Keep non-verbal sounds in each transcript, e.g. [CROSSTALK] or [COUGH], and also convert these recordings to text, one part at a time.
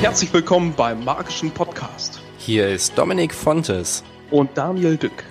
Herzlich willkommen beim Magischen Podcast. Hier ist Dominik Fontes. Und Daniel Dück.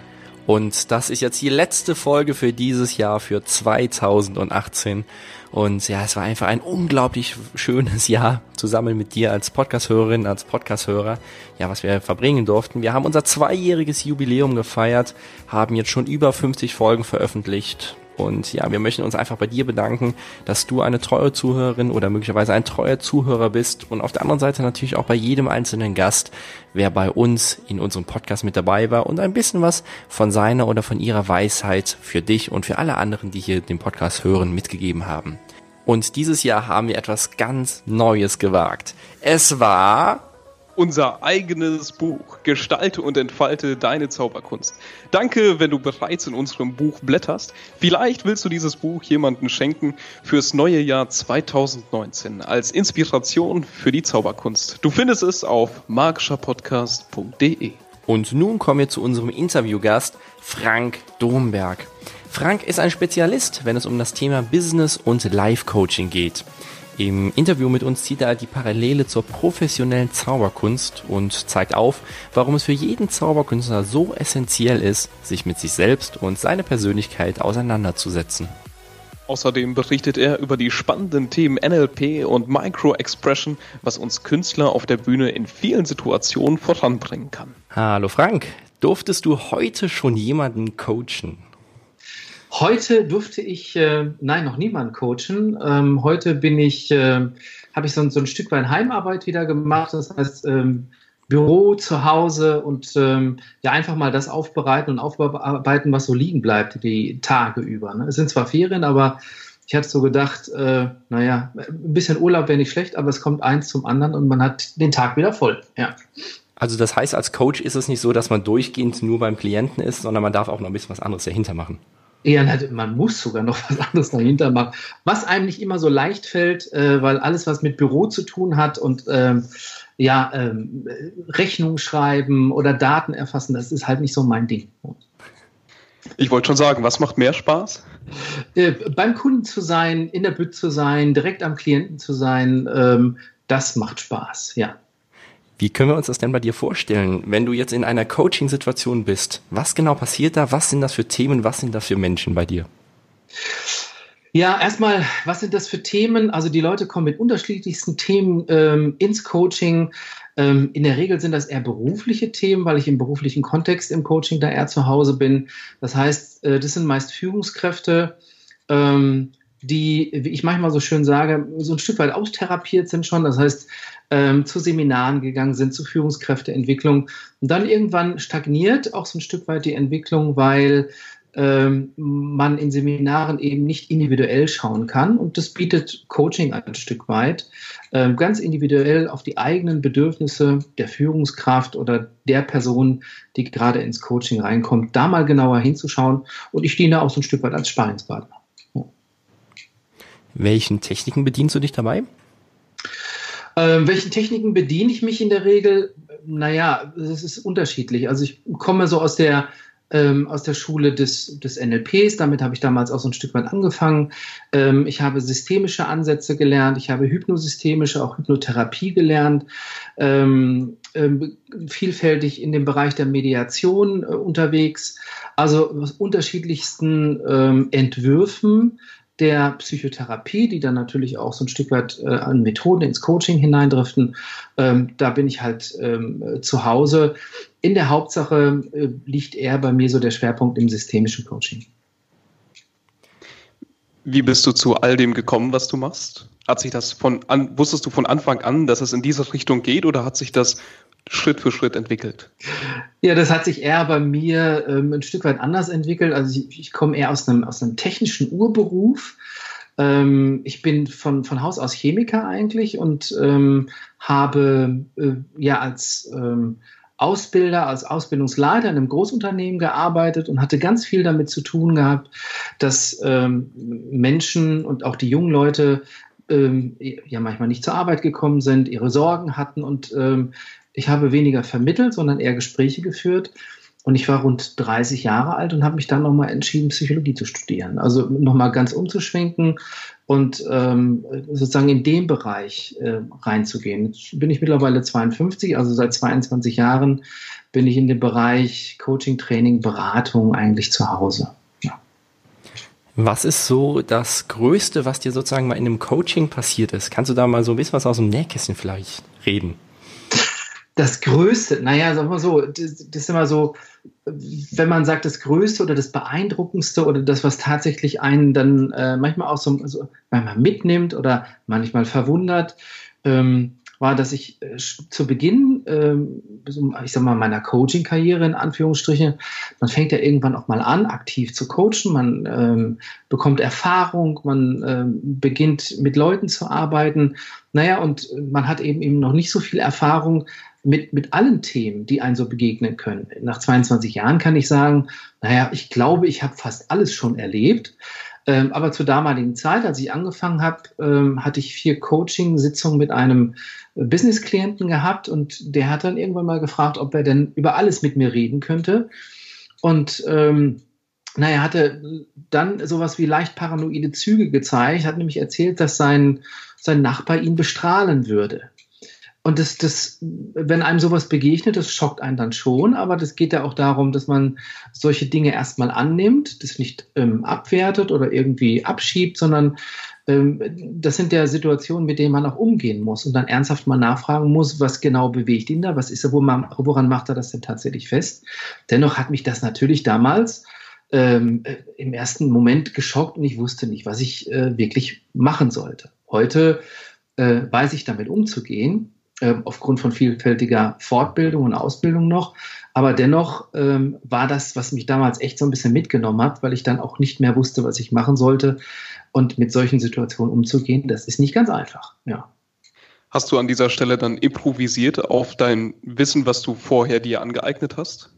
Und das ist jetzt die letzte Folge für dieses Jahr, für 2018. Und ja, es war einfach ein unglaublich schönes Jahr zusammen mit dir als Podcast-Hörerin, als Podcast-Hörer. Ja, was wir verbringen durften. Wir haben unser zweijähriges Jubiläum gefeiert, haben jetzt schon über 50 Folgen veröffentlicht und ja, wir möchten uns einfach bei dir bedanken, dass du eine treue Zuhörerin oder möglicherweise ein treuer Zuhörer bist. Und auf der anderen Seite natürlich auch bei jedem einzelnen Gast, wer bei uns in unserem Podcast mit dabei war und ein bisschen was von seiner oder von ihrer Weisheit für dich und für alle anderen, die hier den Podcast hören, mitgegeben haben. Und dieses Jahr haben wir etwas ganz Neues gewagt. Es war unser eigenes Buch. Gestalte und entfalte deine Zauberkunst. Danke, wenn du bereits in unserem Buch blätterst. Vielleicht willst du dieses Buch jemandem schenken fürs neue Jahr 2019 als Inspiration für die Zauberkunst. Du findest es auf magischerpodcast.de. Und nun kommen wir zu unserem Interviewgast Frank Domberg. Frank ist ein Spezialist, wenn es um das Thema Business und Life Coaching geht. Im Interview mit uns zieht er die Parallele zur professionellen Zauberkunst und zeigt auf, warum es für jeden Zauberkünstler so essentiell ist, sich mit sich selbst und seiner Persönlichkeit auseinanderzusetzen. Außerdem berichtet er über die spannenden Themen NLP und Micro-Expression, was uns Künstler auf der Bühne in vielen Situationen voranbringen kann. Hallo Frank, durftest du heute schon jemanden coachen? Heute durfte ich, äh, nein, noch niemanden coachen. Ähm, heute bin ich, äh, habe ich so, so, ein Stück weit Heimarbeit wieder gemacht. Das heißt, ähm, Büro zu Hause und ähm, ja einfach mal das aufbereiten und aufarbeiten, was so liegen bleibt die Tage über. Ne? Es sind zwar Ferien, aber ich hatte so gedacht, äh, naja, ein bisschen Urlaub wäre nicht schlecht, aber es kommt eins zum anderen und man hat den Tag wieder voll. Ja. Also das heißt, als Coach ist es nicht so, dass man durchgehend nur beim Klienten ist, sondern man darf auch noch ein bisschen was anderes dahinter machen. Ja, man muss sogar noch [LAUGHS] was anderes dahinter machen. Was einem nicht immer so leicht fällt, äh, weil alles, was mit Büro zu tun hat und ähm, ja, ähm, Rechnung schreiben oder Daten erfassen, das ist halt nicht so mein Ding. Ich wollte schon sagen, was macht mehr Spaß? Äh, beim Kunden zu sein, in der Bütt zu sein, direkt am Klienten zu sein, ähm, das macht Spaß, ja. Wie können wir uns das denn bei dir vorstellen, wenn du jetzt in einer Coaching-Situation bist? Was genau passiert da? Was sind das für Themen? Was sind das für Menschen bei dir? Ja, erstmal, was sind das für Themen? Also die Leute kommen mit unterschiedlichsten Themen ähm, ins Coaching. Ähm, in der Regel sind das eher berufliche Themen, weil ich im beruflichen Kontext im Coaching da eher zu Hause bin. Das heißt, äh, das sind meist Führungskräfte, ähm, die, wie ich manchmal so schön sage, so ein Stück weit austherapiert sind schon. Das heißt, ähm, zu Seminaren gegangen sind, zu Führungskräfteentwicklung. Und dann irgendwann stagniert auch so ein Stück weit die Entwicklung, weil ähm, man in Seminaren eben nicht individuell schauen kann. Und das bietet Coaching ein Stück weit, ähm, ganz individuell auf die eigenen Bedürfnisse der Führungskraft oder der Person, die gerade ins Coaching reinkommt, da mal genauer hinzuschauen. Und ich diene auch so ein Stück weit als Sparingspartner. Welchen Techniken bedienst du dich dabei? Ähm, welchen Techniken bediene ich mich in der Regel? Naja, es ist unterschiedlich. Also ich komme so aus der ähm, aus der Schule des, des NLPs. Damit habe ich damals auch so ein Stück weit angefangen. Ähm, ich habe systemische Ansätze gelernt. Ich habe hypnosystemische, auch Hypnotherapie gelernt. Ähm, ähm vielfältig in dem Bereich der Mediation äh, unterwegs. Also aus unterschiedlichsten ähm, Entwürfen der Psychotherapie, die dann natürlich auch so ein Stück weit äh, an Methoden ins Coaching hineindriften. Ähm, da bin ich halt ähm, zu Hause. In der Hauptsache äh, liegt eher bei mir so der Schwerpunkt im systemischen Coaching. Wie bist du zu all dem gekommen, was du machst? Hat sich das von an, wusstest du von Anfang an, dass es in diese Richtung geht oder hat sich das Schritt für Schritt entwickelt? Ja, das hat sich eher bei mir ähm, ein Stück weit anders entwickelt. Also ich, ich komme eher aus einem, aus einem technischen Urberuf. Ähm, ich bin von, von Haus aus Chemiker eigentlich und ähm, habe äh, ja als ähm, Ausbilder, als Ausbildungsleiter in einem Großunternehmen gearbeitet und hatte ganz viel damit zu tun gehabt, dass ähm, Menschen und auch die jungen Leute ähm, ja manchmal nicht zur Arbeit gekommen sind, ihre Sorgen hatten und ähm, ich habe weniger vermittelt, sondern eher Gespräche geführt. Und ich war rund 30 Jahre alt und habe mich dann nochmal entschieden, Psychologie zu studieren. Also nochmal ganz umzuschwenken und ähm, sozusagen in den Bereich äh, reinzugehen. Jetzt bin ich mittlerweile 52, also seit 22 Jahren bin ich in dem Bereich Coaching, Training, Beratung eigentlich zu Hause. Was ist so das Größte, was dir sozusagen mal in einem Coaching passiert ist? Kannst du da mal so ein bisschen was aus dem Nähkästchen vielleicht reden? Das Größte, naja, sagen wir so, das, das, ist immer so, wenn man sagt, das Größte oder das Beeindruckendste oder das, was tatsächlich einen dann äh, manchmal auch so also manchmal mitnimmt oder manchmal verwundert, ähm, war, dass ich äh, zu Beginn, ähm, ich sag mal, meiner Coaching-Karriere in Anführungsstrichen, man fängt ja irgendwann auch mal an, aktiv zu coachen, man ähm, bekommt Erfahrung, man ähm, beginnt mit Leuten zu arbeiten. Naja, und man hat eben eben noch nicht so viel Erfahrung, mit, mit allen Themen, die einen so begegnen können. Nach 22 Jahren kann ich sagen, naja, ich glaube, ich habe fast alles schon erlebt. Ähm, aber zur damaligen Zeit, als ich angefangen habe, ähm, hatte ich vier Coaching-Sitzungen mit einem Business-Klienten gehabt und der hat dann irgendwann mal gefragt, ob er denn über alles mit mir reden könnte. Und ähm, naja, hatte dann sowas wie leicht paranoide Züge gezeigt, hat nämlich erzählt, dass sein, sein Nachbar ihn bestrahlen würde. Und das, das, wenn einem sowas begegnet, das schockt einen dann schon, aber das geht ja auch darum, dass man solche Dinge erstmal annimmt, das nicht ähm, abwertet oder irgendwie abschiebt, sondern ähm, das sind ja Situationen, mit denen man auch umgehen muss und dann ernsthaft mal nachfragen muss, was genau bewegt ihn da, was ist er, woran macht er das denn tatsächlich fest? Dennoch hat mich das natürlich damals ähm, im ersten Moment geschockt und ich wusste nicht, was ich äh, wirklich machen sollte. Heute äh, weiß ich damit umzugehen äh, aufgrund von vielfältiger Fortbildung und Ausbildung noch. Aber dennoch ähm, war das, was mich damals echt so ein bisschen mitgenommen hat, weil ich dann auch nicht mehr wusste, was ich machen sollte. Und mit solchen Situationen umzugehen, das ist nicht ganz einfach. Ja. Hast du an dieser Stelle dann improvisiert auf dein Wissen, was du vorher dir angeeignet hast?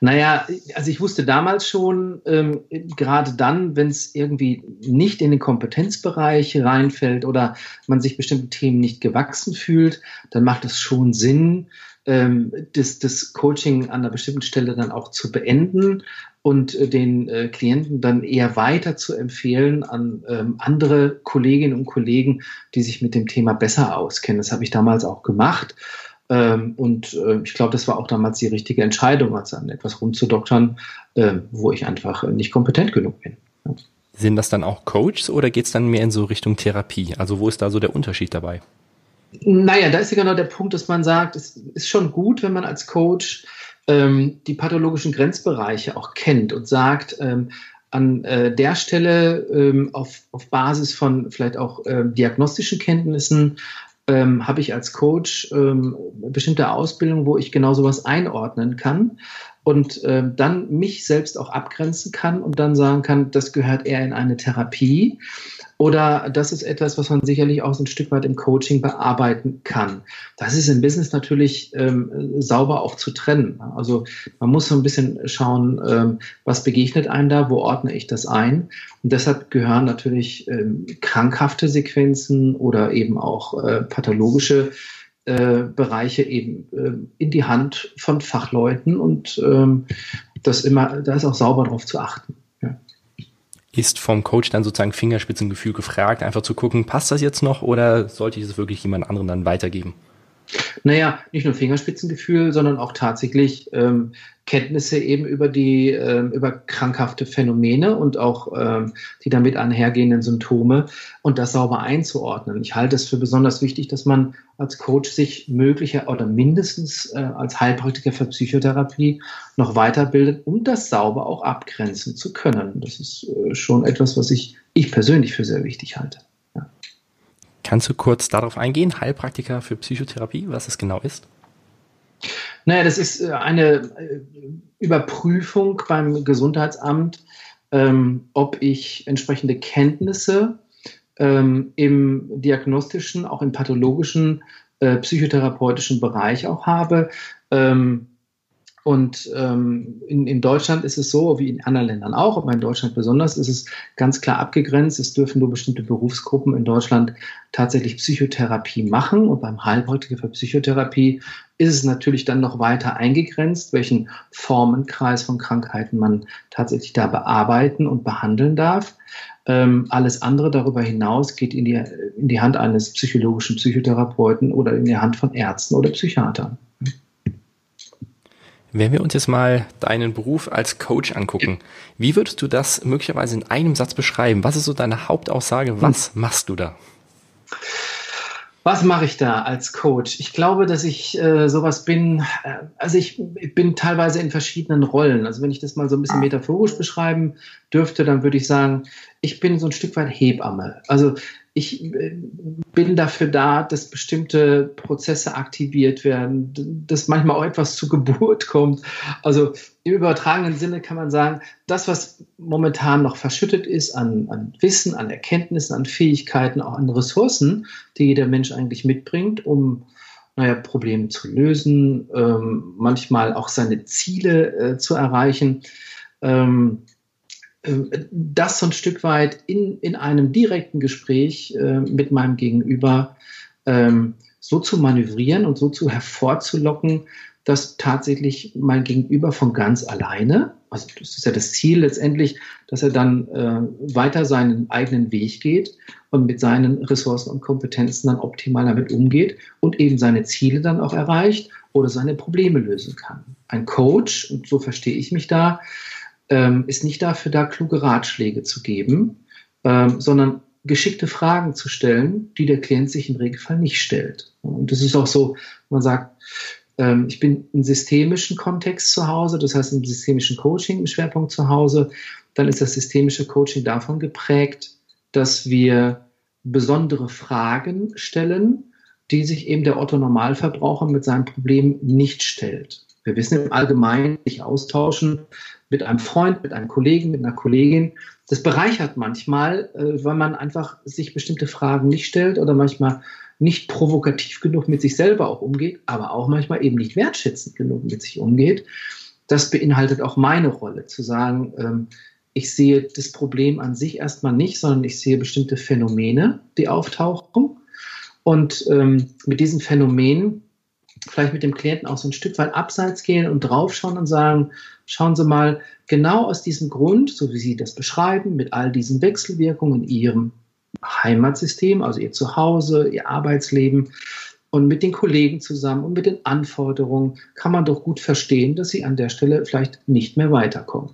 Naja, also ich wusste damals schon, ähm, gerade dann, wenn es irgendwie nicht in den Kompetenzbereich reinfällt oder man sich bestimmten Themen nicht gewachsen fühlt, dann macht es schon Sinn, ähm, das, das Coaching an einer bestimmten Stelle dann auch zu beenden und äh, den äh, Klienten dann eher weiter zu empfehlen an ähm, andere Kolleginnen und Kollegen, die sich mit dem Thema besser auskennen. Das habe ich damals auch gemacht. Ähm, und äh, ich glaube, das war auch damals die richtige Entscheidung, als an etwas rumzudoktern, äh, wo ich einfach nicht kompetent genug bin. Ja. Sind das dann auch Coaches oder geht es dann mehr in so Richtung Therapie? Also wo ist da so der Unterschied dabei? Naja, da ist ja genau der Punkt, dass man sagt, es ist schon gut, wenn man als Coach ähm, die pathologischen Grenzbereiche auch kennt und sagt, ähm, an äh, der Stelle ähm, auf, auf Basis von vielleicht auch äh, diagnostischen Kenntnissen ähm, habe ich als Coach ähm, bestimmte Ausbildung, wo ich genau sowas einordnen kann und äh, dann mich selbst auch abgrenzen kann und dann sagen kann, das gehört eher in eine Therapie oder das ist etwas, was man sicherlich auch so ein Stück weit im Coaching bearbeiten kann. Das ist im Business natürlich ähm, sauber auch zu trennen. Also man muss so ein bisschen schauen, ähm, was begegnet einem da, wo ordne ich das ein. Und deshalb gehören natürlich ähm, krankhafte Sequenzen oder eben auch äh, pathologische äh, Bereiche eben äh, in die Hand von Fachleuten und ähm, das immer, da ist auch sauber darauf zu achten ist vom Coach dann sozusagen Fingerspitzengefühl gefragt, einfach zu gucken, passt das jetzt noch oder sollte ich es wirklich jemand anderen dann weitergeben? Naja, nicht nur Fingerspitzengefühl, sondern auch tatsächlich ähm, Kenntnisse eben über die, ähm, über krankhafte Phänomene und auch ähm, die damit einhergehenden Symptome und das sauber einzuordnen. Ich halte es für besonders wichtig, dass man als Coach sich möglicher oder mindestens äh, als Heilpraktiker für Psychotherapie noch weiterbildet, um das sauber auch abgrenzen zu können. Das ist äh, schon etwas, was ich, ich persönlich für sehr wichtig halte. Kannst du kurz darauf eingehen, Heilpraktiker für Psychotherapie, was es genau ist? Naja, das ist äh, eine äh, Überprüfung beim Gesundheitsamt, ähm, ob ich entsprechende Kenntnisse ähm, im diagnostischen, auch im pathologischen, äh, psychotherapeutischen Bereich auch habe. Ähm, Und ähm, in, in Deutschland ist es so, wie in anderen Ländern auch, aber in Deutschland besonders, ist es ganz klar abgegrenzt. Es dürfen nur bestimmte Berufsgruppen in Deutschland tatsächlich Psychotherapie machen. Und beim Heilpraktiker für Psychotherapie ist es natürlich dann noch weiter eingegrenzt, welchen Formenkreis von Krankheiten man tatsächlich da bearbeiten und behandeln darf. Ähm, alles andere darüber hinaus geht in die, in die Hand eines psychologischen Psychotherapeuten oder in die Hand von Ärzten oder Psychiatern. Wenn wir uns jetzt mal deinen Beruf als Coach angucken, wie würdest du das möglicherweise in einem Satz beschreiben? Was ist so deine Hauptaussage? Was hm. machst du da? Was mache ich da als Coach? Ich glaube, dass ich äh, sowas bin, äh, also ich, ich, bin teilweise in verschiedenen Rollen. Also wenn ich das mal so ein bisschen metaphorisch beschreiben dürfte, dann würde ich sagen, ich bin so ein Stück weit Hebamme. Also ich äh, bin dafür da, dass bestimmte Prozesse aktiviert werden, dass manchmal auch etwas zur Geburt [LAUGHS] kommt. Also im übertragenen Sinne kann man sagen, das, was momentan noch verschüttet ist an, an Wissen, an Erkenntnissen, an Fähigkeiten, auch an Ressourcen, die jeder Mensch eigentlich mitbringt, um naja, Probleme zu lösen, ähm, manchmal auch seine Ziele äh, zu erreichen. Ähm, das so ein Stück weit in, in einem direkten Gespräch äh, mit meinem Gegenüber ähm, so zu manövrieren und so zu hervorzulocken, dass tatsächlich mein Gegenüber von ganz alleine, also das ist ja das Ziel letztendlich, dass er dann äh, weiter seinen eigenen Weg geht und mit seinen Ressourcen und Kompetenzen dann optimal damit umgeht und eben seine Ziele dann auch erreicht oder seine Probleme lösen kann. Ein Coach, und so verstehe ich mich da, ähm, ist nicht dafür da, kluge Ratschläge zu geben, ähm, sondern geschickte Fragen zu stellen, die der Klient sich im Regelfall nicht stellt. Und das ist auch so, man sagt, ähm, ich bin im systemischen Kontext zu Hause, das heißt im systemischen Coaching im Schwerpunkt zu Hause, dann ist das systemische Coaching davon geprägt, dass wir besondere Fragen stellen, die sich eben der Otto Normalverbraucher mit seinem Problem nicht stellt. Wir wissen im Allgemeinen, sich austauschen mit einem Freund, mit einem Kollegen, mit einer Kollegin. Das bereichert manchmal, äh, weil man einfach sich bestimmte Fragen nicht stellt oder manchmal nicht provokativ genug mit sich selber auch umgeht, aber auch manchmal eben nicht wertschätzend genug mit sich umgeht. Das beinhaltet auch meine Rolle, zu sagen, ähm, ich sehe das Problem an sich erstmal nicht, sondern ich sehe bestimmte Phänomene, die auftauchen. Und ähm, mit diesen Phänomenen vielleicht mit dem Klienten auch so ein Stück weit abseits gehen und draufschauen und sagen, schauen Sie mal, genau aus diesem Grund, so wie Sie das beschreiben, mit all diesen Wechselwirkungen in Ihrem Heimatsystem, also Ihr Zuhause, Ihr Arbeitsleben und mit den Kollegen zusammen und mit den Anforderungen, kann man doch gut verstehen, dass Sie an der Stelle vielleicht nicht mehr weiterkommen.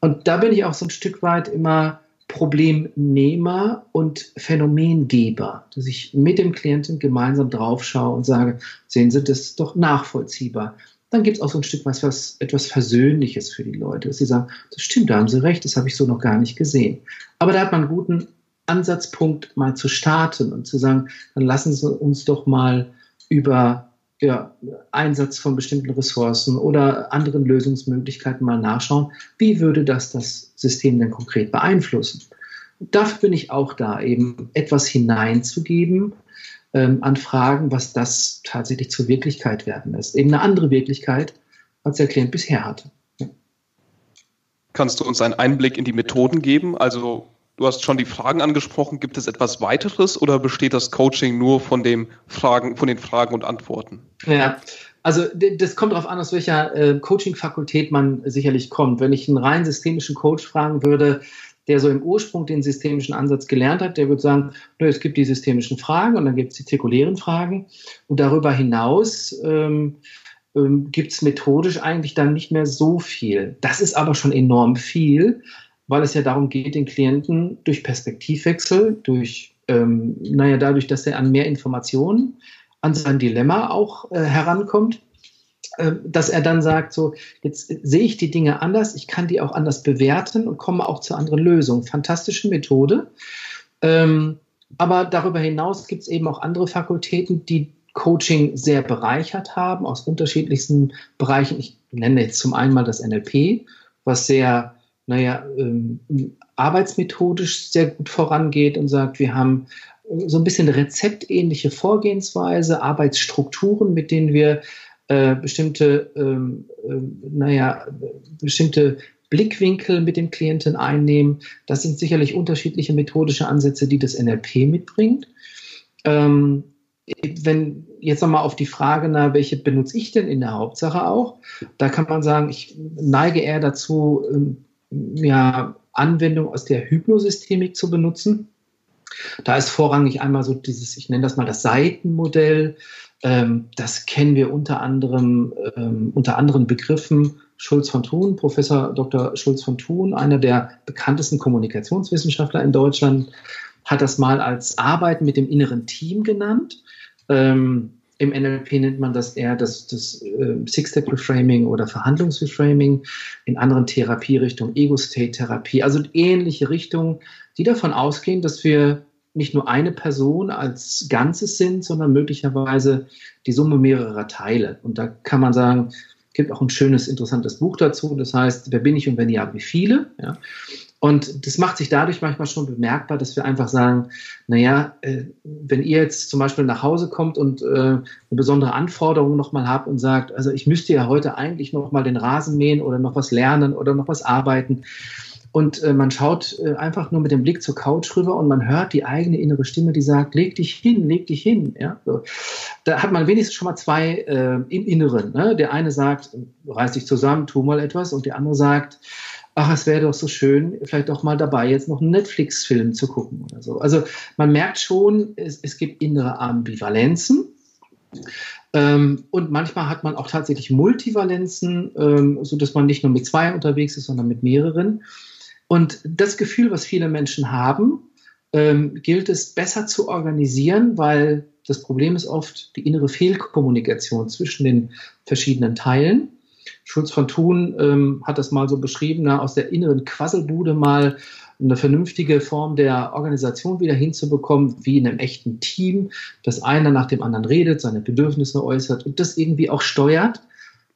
Und da bin ich auch so ein Stück weit immer Problemnehmer und Phänomengeber, dass ich mit dem Klienten gemeinsam drauf schaue und sage, sehen Sie, das ist doch nachvollziehbar. Dann gibt es auch so ein Stück was, was etwas Versöhnliches für die Leute, dass sie sagen, das stimmt, da haben Sie recht, das habe ich so noch gar nicht gesehen. Aber da hat man einen guten Ansatzpunkt, mal zu starten und zu sagen, dann lassen Sie uns doch mal über ja, Einsatz von bestimmten Ressourcen oder anderen Lösungsmöglichkeiten mal nachschauen, wie würde das das System denn konkret beeinflussen. Dafür bin ich auch da, eben etwas hineinzugeben ähm, an Fragen, was das tatsächlich zur Wirklichkeit werden lässt. Eben eine andere Wirklichkeit, als der Klient bisher hatte. Kannst du uns einen Einblick in die Methoden geben? Also Du hast schon die Fragen angesprochen. Gibt es etwas weiteres oder besteht das Coaching nur von, dem Fragen, von den Fragen und Antworten? Ja, also das kommt darauf an, aus welcher äh, Coaching-Fakultät man sicherlich kommt. Wenn ich einen rein systemischen Coach fragen würde, der so im Ursprung den systemischen Ansatz gelernt hat, der würde sagen, es gibt die systemischen Fragen und dann gibt es die zirkulären Fragen. Und darüber hinaus ähm, ähm, gibt es methodisch eigentlich dann nicht mehr so viel. Das ist aber schon enorm viel, weil es ja darum geht, den Klienten durch Perspektivwechsel, durch, ähm, naja, dadurch, dass er an mehr Informationen, an sein Dilemma auch äh, herankommt, äh, dass er dann sagt, so, jetzt sehe ich die Dinge anders, ich kann die auch anders bewerten und komme auch zu anderen Lösungen. Fantastische Methode. Ähm, aber darüber hinaus gibt es eben auch andere Fakultäten, die Coaching sehr bereichert haben, aus unterschiedlichsten Bereichen. Ich nenne jetzt zum einen mal das NLP, was sehr naja, ähm, arbeitsmethodisch sehr gut vorangeht und sagt, wir haben so ein bisschen rezeptähnliche Vorgehensweise, Arbeitsstrukturen, mit denen wir äh, bestimmte, ähm, äh, naja, bestimmte Blickwinkel mit dem Klienten einnehmen. Das sind sicherlich unterschiedliche methodische Ansätze, die das NLP mitbringt. Ähm, wenn jetzt nochmal auf die Frage, na, welche benutze ich denn in der Hauptsache auch? Da kann man sagen, ich neige eher dazu, ähm, ja, Anwendung aus der Hypnosystemik zu benutzen. Da ist vorrangig einmal so dieses, ich nenne das mal das Seitenmodell. Ähm, das kennen wir unter anderem ähm, unter anderen Begriffen. Schulz von Thun, Professor Dr. Schulz von Thun, einer der bekanntesten Kommunikationswissenschaftler in Deutschland, hat das mal als Arbeiten mit dem inneren Team genannt. Ähm, Im NLP nennt man das eher das, das äh, Six-Step-Reframing oder Verhandlungsreframing. In anderen Therapierichtungen Ego-State-Therapie. Also ähnliche Richtungen, die davon ausgehen, dass wir nicht nur eine Person als Ganzes sind, sondern möglicherweise die Summe mehrerer Teile. Und da kann man sagen, gibt auch ein schönes, interessantes Buch dazu. Das heißt, wer bin ich und wenn ja, wie viele? Ja. Und das macht sich dadurch manchmal schon bemerkbar, dass wir einfach sagen, naja, äh, wenn ihr jetzt zum Beispiel nach Hause kommt und äh, eine besondere Anforderung nochmal habt und sagt, also ich müsste ja heute eigentlich nochmal den Rasen mähen oder noch was lernen oder noch was arbeiten. Und äh, man schaut einfach nur mit dem Blick zur Couch rüber und man hört die eigene innere Stimme, die sagt, leg dich hin, leg dich hin. Ja? So. Da hat man wenigstens schon mal zwei äh, im Inneren. Ne? Der eine sagt, reiß dich zusammen, tu mal etwas. Und der andere sagt, ach, es wäre doch so schön, vielleicht doch mal dabei, jetzt noch einen Netflix-Film zu gucken oder so. Also man merkt schon, es, es gibt innere Ambivalenzen. Ähm, und manchmal hat man auch tatsächlich Multivalenzen, ähm, sodass man nicht nur mit zwei unterwegs ist, sondern mit mehreren. Und das Gefühl, was viele Menschen haben, ähm, gilt es besser zu organisieren, weil das Problem ist oft die innere Fehlkommunikation zwischen den verschiedenen Teilen. Schulz von Thun ähm, hat das mal so beschrieben, na, aus der inneren Quasselbude mal eine vernünftige Form der Organisation wieder hinzubekommen, wie in einem echten Team, dass einer nach dem anderen redet, seine Bedürfnisse äußert und das irgendwie auch steuert,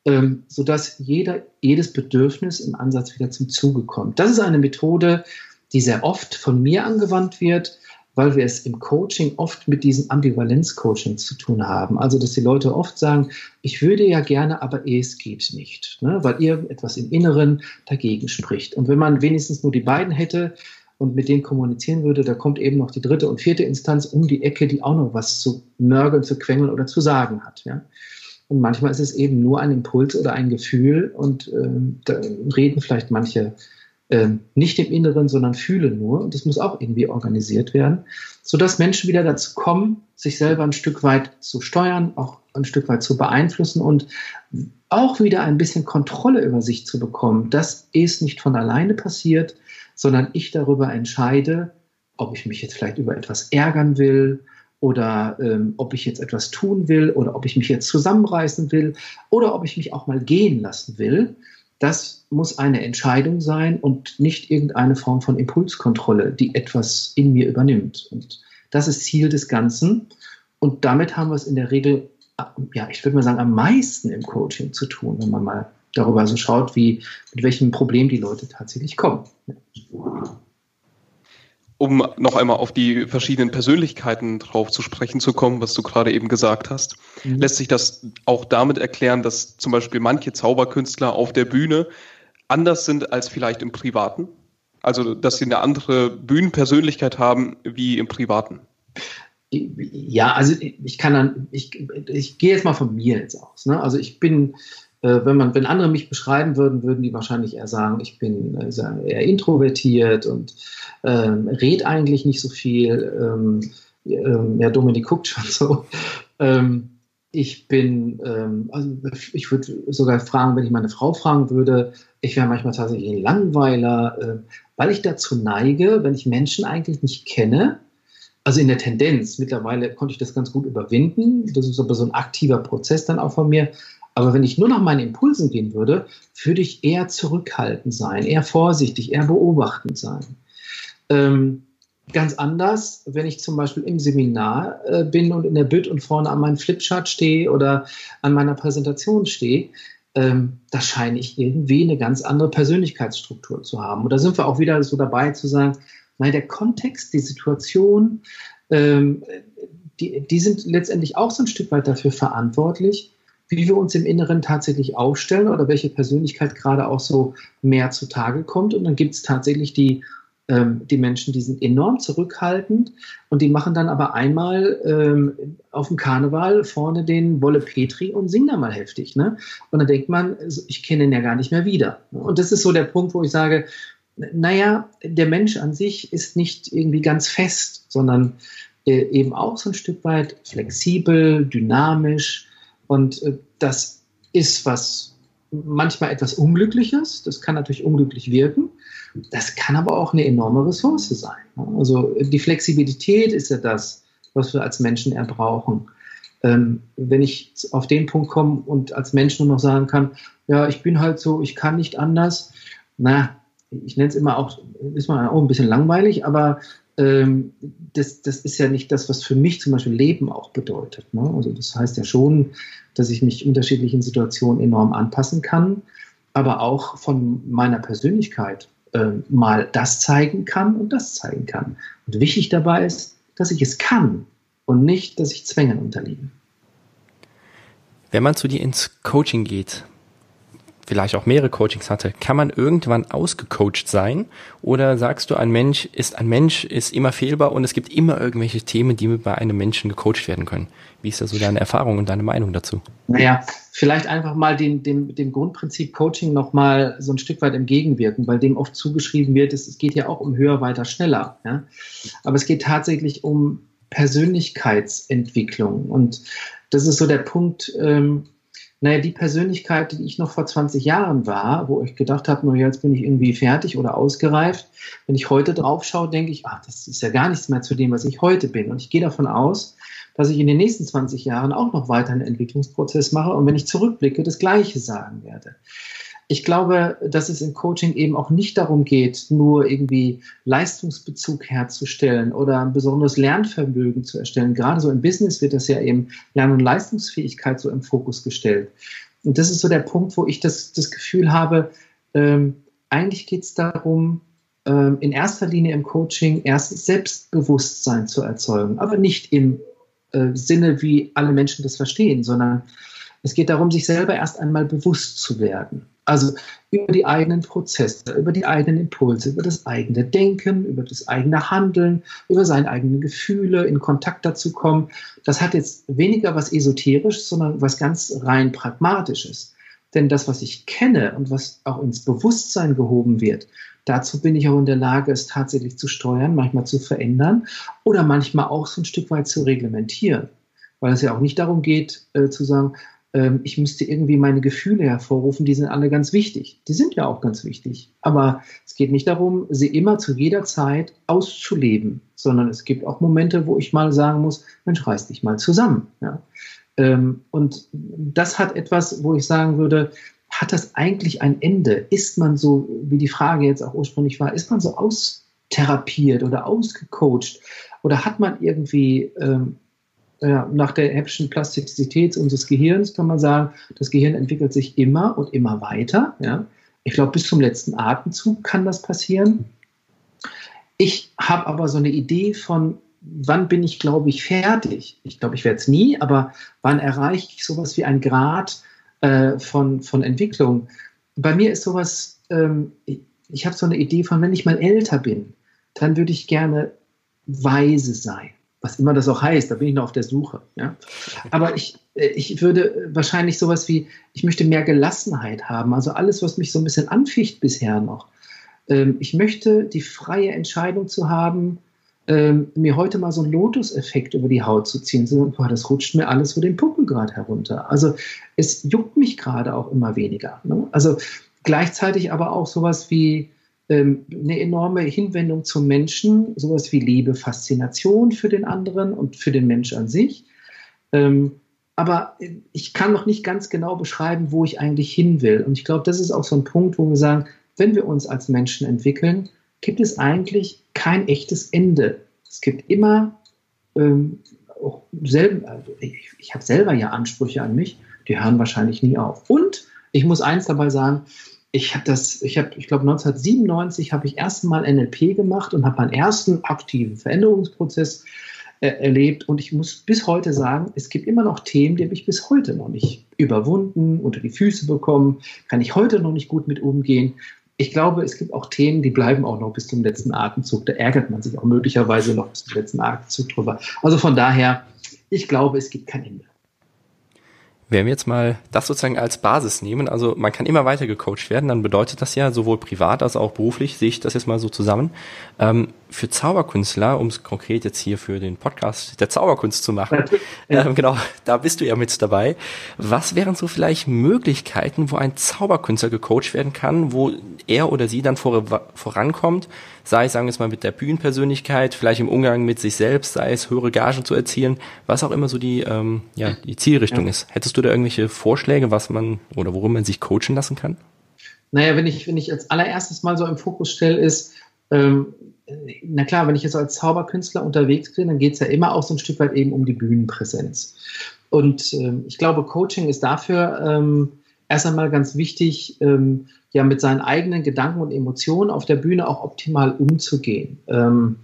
ähm, sodass jeder, jedes Bedürfnis im Ansatz wieder zum Zuge kommt. Das ist eine Methode, die sehr oft von mir angewandt wird, weil wir es im Coaching oft mit diesen Ambivalenz-Coaching zu tun haben. Also, dass die Leute oft sagen, ich würde ja gerne, aber es geht nicht, ne? weil ihr etwas im Inneren dagegen spricht. Und wenn man wenigstens nur die beiden hätte und mit denen kommunizieren würde, da kommt eben noch die dritte und vierte Instanz um die Ecke, die auch noch was zu nörgeln, zu quengeln oder zu sagen hat. Ja? Und manchmal ist es eben nur ein Impuls oder ein Gefühl und äh, da reden vielleicht manche ähm, nicht im Inneren, sondern fühlen nur. Und das muss auch irgendwie organisiert werden, sodass Menschen wieder dazu kommen, sich selber ein Stück weit zu steuern, auch ein Stück weit zu beeinflussen und auch wieder ein bisschen Kontrolle über sich zu bekommen. Das ist nicht von alleine passiert, sondern ich darüber entscheide, ob ich mich jetzt vielleicht über etwas ärgern will oder ähm, ob ich jetzt etwas tun will oder ob ich mich jetzt zusammenreißen will oder ob ich mich auch mal gehen lassen will. Das muss eine Entscheidung sein und nicht irgendeine Form von Impulskontrolle, die etwas in mir übernimmt. Und das ist Ziel des Ganzen. Und damit haben wir es in der Regel, ja, ich würde mal sagen, am meisten im Coaching zu tun, wenn man mal darüber so schaut, wie, mit welchem Problem die Leute tatsächlich kommen um noch einmal auf die verschiedenen Persönlichkeiten drauf zu sprechen zu kommen, was du gerade eben gesagt hast, mhm. lässt sich das auch damit erklären, dass zum Beispiel manche Zauberkünstler auf der Bühne anders sind als vielleicht im Privaten? Also, dass sie eine andere Bühnenpersönlichkeit haben wie im Privaten? Ja, also ich kann dann, ich, ich gehe jetzt mal von mir jetzt aus. Ne? Also ich bin wenn man, wenn andere mich beschreiben würden, würden die wahrscheinlich eher sagen, ich bin äh, eher introvertiert und ähm, red eigentlich nicht so viel. Ähm, ähm, ja, Dominik guckt schon so. Ähm, ich bin, ähm, also ich würde sogar fragen, wenn ich meine Frau fragen würde, ich wäre manchmal tatsächlich ein Langweiler, äh, weil ich dazu neige, wenn ich Menschen eigentlich nicht kenne, also in der Tendenz, mittlerweile konnte ich das ganz gut überwinden. Das ist aber so ein aktiver Prozess dann auch von mir. Aber wenn ich nur nach meinen Impulsen gehen würde, würde ich eher zurückhaltend sein, eher vorsichtig, eher beobachtend sein. Ähm, ganz anders, wenn ich zum Beispiel im Seminar äh, bin und in der Bütt und vorne an meinem Flipchart stehe oder an meiner Präsentation stehe, ähm, da scheine ich irgendwie eine ganz andere Persönlichkeitsstruktur zu haben. Und da sind wir auch wieder so dabei zu sagen, nein, der Kontext, die Situation, ähm, die, die sind letztendlich auch so ein Stück weit dafür verantwortlich, wie wir uns im Inneren tatsächlich aufstellen oder welche Persönlichkeit gerade auch so mehr zutage kommt. Und dann gibt es tatsächlich die, ähm, die Menschen, die sind enorm zurückhaltend und die machen dann aber einmal ähm, auf dem Karneval vorne den Wolle Petri und singen da mal heftig. Ne? Und dann denkt man, ich kenne ihn ja gar nicht mehr wieder. Und das ist so der Punkt, wo ich sage, naja, der Mensch an sich ist nicht irgendwie ganz fest, sondern äh, eben auch so ein Stück weit flexibel, dynamisch. Und äh, das ist was manchmal etwas Unglückliches. Das kann natürlich unglücklich wirken. Das kann aber auch eine enorme Ressource sein. Also die Flexibilität ist ja das, was wir als Menschen erbrauchen. Ähm, wenn ich auf den Punkt komme und als Mensch nur noch sagen kann, ja, ich bin halt so, ich kann nicht anders, na, ich nenne es immer auch, ist man auch ein bisschen langweilig, aber ähm, das, das ist ja nicht das, was für mich zum Beispiel Leben auch bedeutet. Ne? Also das heißt ja schon, dass ich mich unterschiedlichen Situationen enorm anpassen kann, aber auch von meiner Persönlichkeit äh, mal das zeigen kann und das zeigen kann. Und wichtig dabei ist, dass ich es kann und nicht, dass ich Zwängen unterliege. Wenn man zu dir ins Coaching geht, vielleicht auch mehrere Coachings hatte, kann man irgendwann ausgecoacht sein? Oder sagst du, ein Mensch ist ein Mensch, ist immer fehlbar und es gibt immer irgendwelche Themen, die bei einem Menschen gecoacht werden können? Wie ist da so deine Erfahrung und deine Meinung dazu? Naja, vielleicht einfach mal dem, dem, dem Grundprinzip Coaching nochmal so ein Stück weit entgegenwirken, weil dem oft zugeschrieben wird, es, es geht ja auch um höher, weiter, schneller. Ja? Aber es geht tatsächlich um Persönlichkeitsentwicklung. Und das ist so der Punkt, ähm, naja, die Persönlichkeit, die ich noch vor 20 Jahren war, wo ich gedacht habe, naja, jetzt bin ich irgendwie fertig oder ausgereift. Wenn ich heute drauf schaue, denke ich, ach, das ist ja gar nichts mehr zu dem, was ich heute bin. Und ich gehe davon aus, dass ich in den nächsten 20 Jahren auch noch weiter einen Entwicklungsprozess mache und wenn ich zurückblicke, das Gleiche sagen werde ich glaube, dass es im Coaching eben auch nicht darum geht, nur irgendwie Leistungsbezug herzustellen oder ein besonderes Lernvermögen zu erstellen. Gerade so im Business wird das ja eben Lern- und Leistungsfähigkeit so im Fokus gestellt. Und das ist so der Punkt, wo ich das, das Gefühl habe, ähm, eigentlich geht es darum, ähm, in erster Linie im Coaching erst Selbstbewusstsein zu erzeugen, aber nicht im äh, Sinne, wie alle Menschen das verstehen, sondern es geht darum, sich selber erst einmal bewusst zu werden. Also über die eigenen Prozesse, über die eigenen Impulse, über das eigene Denken, über das eigene Handeln, über seine eigenen Gefühle, in Kontakt dazu kommen. Das hat jetzt weniger was Esoterisches, sondern was ganz rein Pragmatisches. Denn das, was ich kenne und was auch ins Bewusstsein gehoben wird, dazu bin ich auch in der Lage, es tatsächlich zu steuern, manchmal zu verändern oder manchmal auch so ein Stück weit zu reglementieren. Weil es ja auch nicht darum geht, äh, zu sagen, ich müsste irgendwie meine Gefühle hervorrufen, die sind alle ganz wichtig. Die sind ja auch ganz wichtig. Aber es geht nicht darum, sie immer zu jeder Zeit auszuleben, sondern es gibt auch Momente, wo ich mal sagen muss, Mensch, reiß dich mal zusammen. Ja? Ähm, und das hat etwas, wo ich sagen würde, hat das eigentlich ein Ende? Ist man so, wie die Frage jetzt auch ursprünglich war, ist man so austherapiert oder ausgecoacht? Oder hat man irgendwie ähm, ja, nach der Hebschen Plastizität unseres Gehirns kann man sagen, das Gehirn entwickelt sich immer und immer weiter. Ja. Ich glaube, bis zum letzten Atemzug kann das passieren. Ich habe aber so eine Idee von, wann bin ich, glaube ich, fertig? Ich glaube, ich werde es nie, aber wann erreiche ich sowas wie ein Grad äh, von, von Entwicklung? Bei mir ist sowas, ähm, ich habe so eine Idee von, wenn ich mal älter bin, dann würde ich gerne weise sein was immer das auch heißt, da bin ich noch auf der Suche. Ja? Aber ich, äh, ich würde wahrscheinlich sowas wie, ich möchte mehr Gelassenheit haben, also alles, was mich so ein bisschen anficht bisher noch. Ähm, ich möchte die freie Entscheidung zu haben, ähm, mir heute mal so einen Lotus-Effekt über die Haut zu ziehen. So, boah, das rutscht mir alles vor den Puppen gerade herunter. Also es juckt mich gerade auch immer weniger. Ne? Also gleichzeitig aber auch sowas wie, ähm, eine enorme Hinwendung zum Menschen, sowas wie Liebe, Faszination für den anderen und für den Mensch an sich. Ähm, aber ich kann noch nicht ganz genau beschreiben, wo ich eigentlich hin will. Und ich glaube, das ist auch so ein Punkt, wo wir sagen, wenn wir uns als Menschen entwickeln, gibt es eigentlich kein echtes Ende. Es gibt immer ähm, selben, also ich habe selber ja Ansprüche an mich, die hören wahrscheinlich nie auf. Und ich muss eins dabei sagen, ich habe das, ich habe, ich glaube 1997 habe ich erstmal NLP gemacht und habe meinen ersten aktiven Veränderungsprozess äh, erlebt. Und ich muss bis heute sagen, es gibt immer noch Themen, die habe ich bis heute noch nicht überwunden, unter die Füße bekommen, kann ich heute noch nicht gut mit umgehen. Ich glaube, es gibt auch Themen, die bleiben auch noch bis zum letzten Atemzug. Da ärgert man sich auch möglicherweise noch bis zum letzten Atemzug drüber. Also von daher, ich glaube, es gibt kein Ende. Wenn wir jetzt mal das sozusagen als Basis nehmen, also man kann immer weiter gecoacht werden, dann bedeutet das ja sowohl privat als auch beruflich, sehe ich das jetzt mal so zusammen. Ähm, für Zauberkünstler, um es konkret jetzt hier für den Podcast der Zauberkunst zu machen, ja. ähm, genau, da bist du ja mit dabei. Was wären so vielleicht Möglichkeiten, wo ein Zauberkünstler gecoacht werden kann, wo er oder sie dann vor, vorankommt, sei es, sagen wir es mal, mit der Bühnenpersönlichkeit, vielleicht im Umgang mit sich selbst, sei es höhere Gagen zu erzielen, was auch immer so die, ähm, ja, die Zielrichtung ja. ist. Hättest du da irgendwelche Vorschläge, was man oder worum man sich coachen lassen kann? Naja, wenn ich, wenn ich als allererstes mal so im Fokus stelle, ist, ähm, na klar, wenn ich jetzt als Zauberkünstler unterwegs bin, dann geht es ja immer auch so ein Stück weit eben um die Bühnenpräsenz. Und ähm, ich glaube, Coaching ist dafür ähm, erst einmal ganz wichtig, ähm, ja mit seinen eigenen Gedanken und Emotionen auf der Bühne auch optimal umzugehen. Ähm,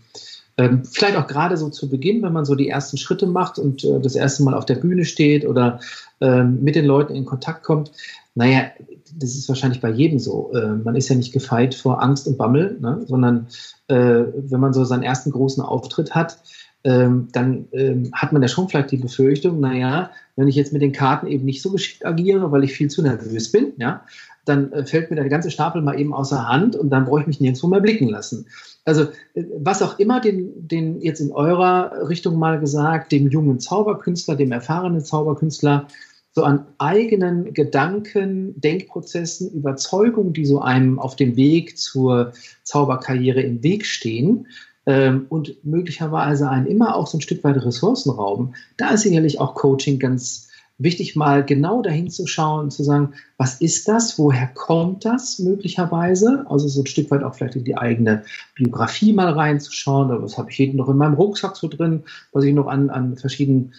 ähm, vielleicht auch gerade so zu Beginn, wenn man so die ersten Schritte macht und äh, das erste Mal auf der Bühne steht oder ähm, mit den Leuten in Kontakt kommt. Naja, das ist wahrscheinlich bei jedem so. Äh, man ist ja nicht gefeit vor Angst und Bammel, ne? sondern äh, wenn man so seinen ersten großen Auftritt hat, ähm, dann ähm, hat man ja schon vielleicht die Befürchtung, naja, wenn ich jetzt mit den Karten eben nicht so geschickt agiere, weil ich viel zu nervös bin, ja, dann äh, fällt mir der ganze Stapel mal eben außer Hand und dann brauche ich mich nirgendwo mehr blicken lassen. Also äh, was auch immer den, den jetzt in eurer Richtung mal gesagt, dem jungen Zauberkünstler, dem erfahrenen Zauberkünstler, so an eigenen Gedanken, Denkprozessen, Überzeugungen, die so einem auf dem Weg zur Zauberkarriere im Weg stehen ähm, und möglicherweise einen immer auch so ein Stück weit Ressourcen rauben, da ist sicherlich auch Coaching ganz wichtig, mal genau dahin zu schauen und zu sagen, was ist das, woher kommt das möglicherweise? Also so ein Stück weit auch vielleicht in die eigene Biografie mal reinzuschauen, oder was habe ich jeden noch in meinem Rucksack so drin, was ich noch an, an verschiedenen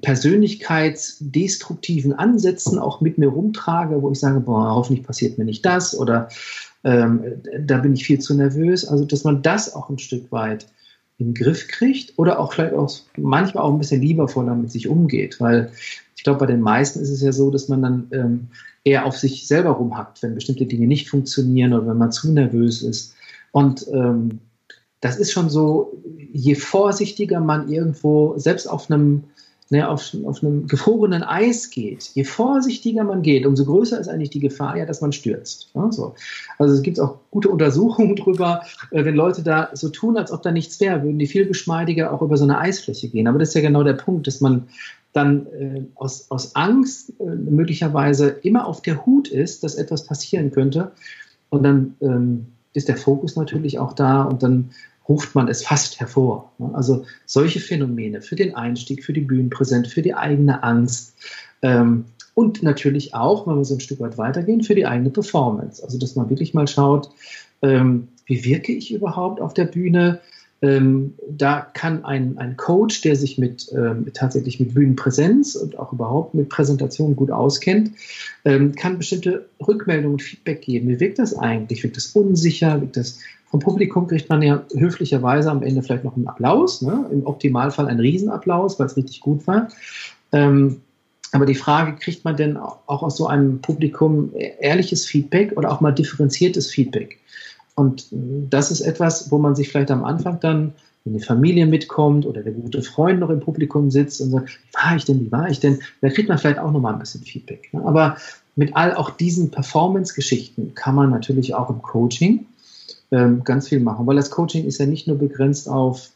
persönlichkeitsdestruktiven Ansätzen auch mit mir rumtrage, wo ich sage, boah, hoffentlich passiert mir nicht das oder ähm, da bin ich viel zu nervös. Also, dass man das auch ein Stück weit den Griff kriegt oder auch vielleicht auch manchmal auch ein bisschen liebevoller mit sich umgeht, weil ich glaube, bei den meisten ist es ja so, dass man dann ähm, eher auf sich selber rumhackt, wenn bestimmte Dinge nicht funktionieren oder wenn man zu nervös ist. Und ähm, das ist schon so, je vorsichtiger man irgendwo, selbst auf einem ne, auf, auf einem gefrorenen Eis geht, je vorsichtiger man geht, umso größer ist eigentlich die Gefahr, ja, dass man stürzt. Ja, so. Also es gibt auch gute Untersuchungen [LAUGHS] darüber, äh, wenn Leute da so tun, als ob da nichts wäre, würden die viel geschmeidiger auch über so eine Eisfläche gehen. Aber das ist ja genau der Punkt, dass man dann äh, aus, aus Angst äh, möglicherweise immer auf der Hut ist, dass etwas passieren könnte. Und dann ähm, ist der Fokus natürlich auch da und dann ruft man es fast hervor. Also solche Phänomene für den Einstieg, für die Bühnenpräsenz, für die eigene Angst ähm, und natürlich auch, wenn wir so ein Stück weit weitergehen, für die eigene Performance. Also dass man wirklich mal schaut, ähm, wie wirke ich überhaupt auf der Bühne? Ähm, da kann ein, ein Coach, der sich mit, ähm, tatsächlich mit Bühnenpräsenz und auch überhaupt mit Präsentation gut auskennt, ähm, kann bestimmte Rückmeldungen und Feedback geben. Wie wirkt das eigentlich? Wirkt das unsicher? Wirkt das vom Publikum kriegt man ja höflicherweise am Ende vielleicht noch einen Applaus, ne? im Optimalfall einen Riesenapplaus, weil es richtig gut war. Ähm, aber die Frage, kriegt man denn auch aus so einem Publikum ehrliches Feedback oder auch mal differenziertes Feedback? Und das ist etwas, wo man sich vielleicht am Anfang dann, wenn die Familie mitkommt oder der gute Freund noch im Publikum sitzt und sagt, wie war ich denn, wie war ich denn, da kriegt man vielleicht auch noch mal ein bisschen Feedback. Ne? Aber mit all auch diesen Performance-Geschichten kann man natürlich auch im Coaching ähm, ganz viel machen, weil das Coaching ist ja nicht nur begrenzt auf,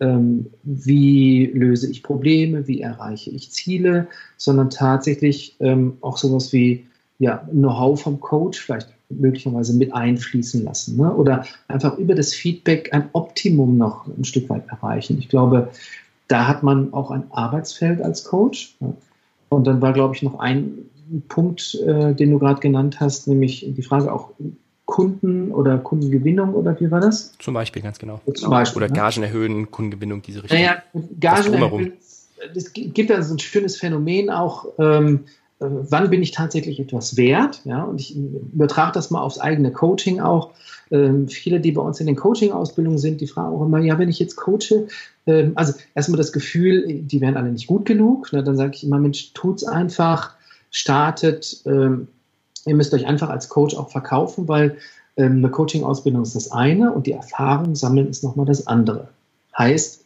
ähm, wie löse ich Probleme, wie erreiche ich Ziele, sondern tatsächlich ähm, auch sowas wie ja, Know-how vom Coach vielleicht möglicherweise mit einfließen lassen ne? oder einfach über das Feedback ein Optimum noch ein Stück weit erreichen. Ich glaube, da hat man auch ein Arbeitsfeld als Coach. Ne? Und dann war, glaube ich, noch ein Punkt, äh, den du gerade genannt hast, nämlich die Frage auch, Kunden oder Kundengewinnung oder wie war das? Zum Beispiel, ganz genau. Zum Beispiel, oder ne? Gagen erhöhen, Kundengewinnung, diese Richtung. Naja, Gagen erhöhen. Es gibt da so ein schönes Phänomen auch, ähm, äh, wann bin ich tatsächlich etwas wert? Ja, und ich übertrage das mal aufs eigene Coaching auch. Ähm, viele, die bei uns in den Coaching-Ausbildungen sind, die fragen auch immer, ja, wenn ich jetzt coache, ähm, also erstmal das Gefühl, die wären alle nicht gut genug. Ne? Dann sage ich immer, Mensch, tut's einfach, startet. Ähm, ihr müsst euch einfach als Coach auch verkaufen, weil ähm, eine Coaching-Ausbildung ist das eine und die Erfahrung sammeln ist nochmal das andere. Heißt,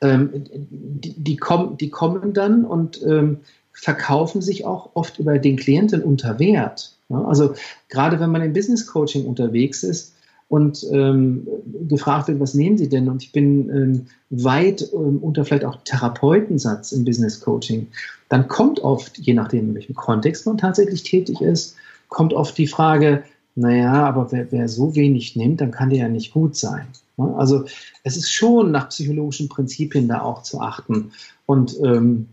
ähm, die, die, kommen, die kommen dann und ähm, verkaufen sich auch oft über den Klienten unter Wert. Ja, also gerade wenn man im Business Coaching unterwegs ist und ähm, gefragt wird, was nehmen Sie denn? Und ich bin ähm, weit ähm, unter vielleicht auch Therapeutensatz im Business Coaching, dann kommt oft, je nachdem, in welchem Kontext man tatsächlich tätig ist, kommt oft die Frage, naja, aber wer, wer so wenig nimmt, dann kann der ja nicht gut sein. Also es ist schon nach psychologischen Prinzipien da auch zu achten. Und ähm,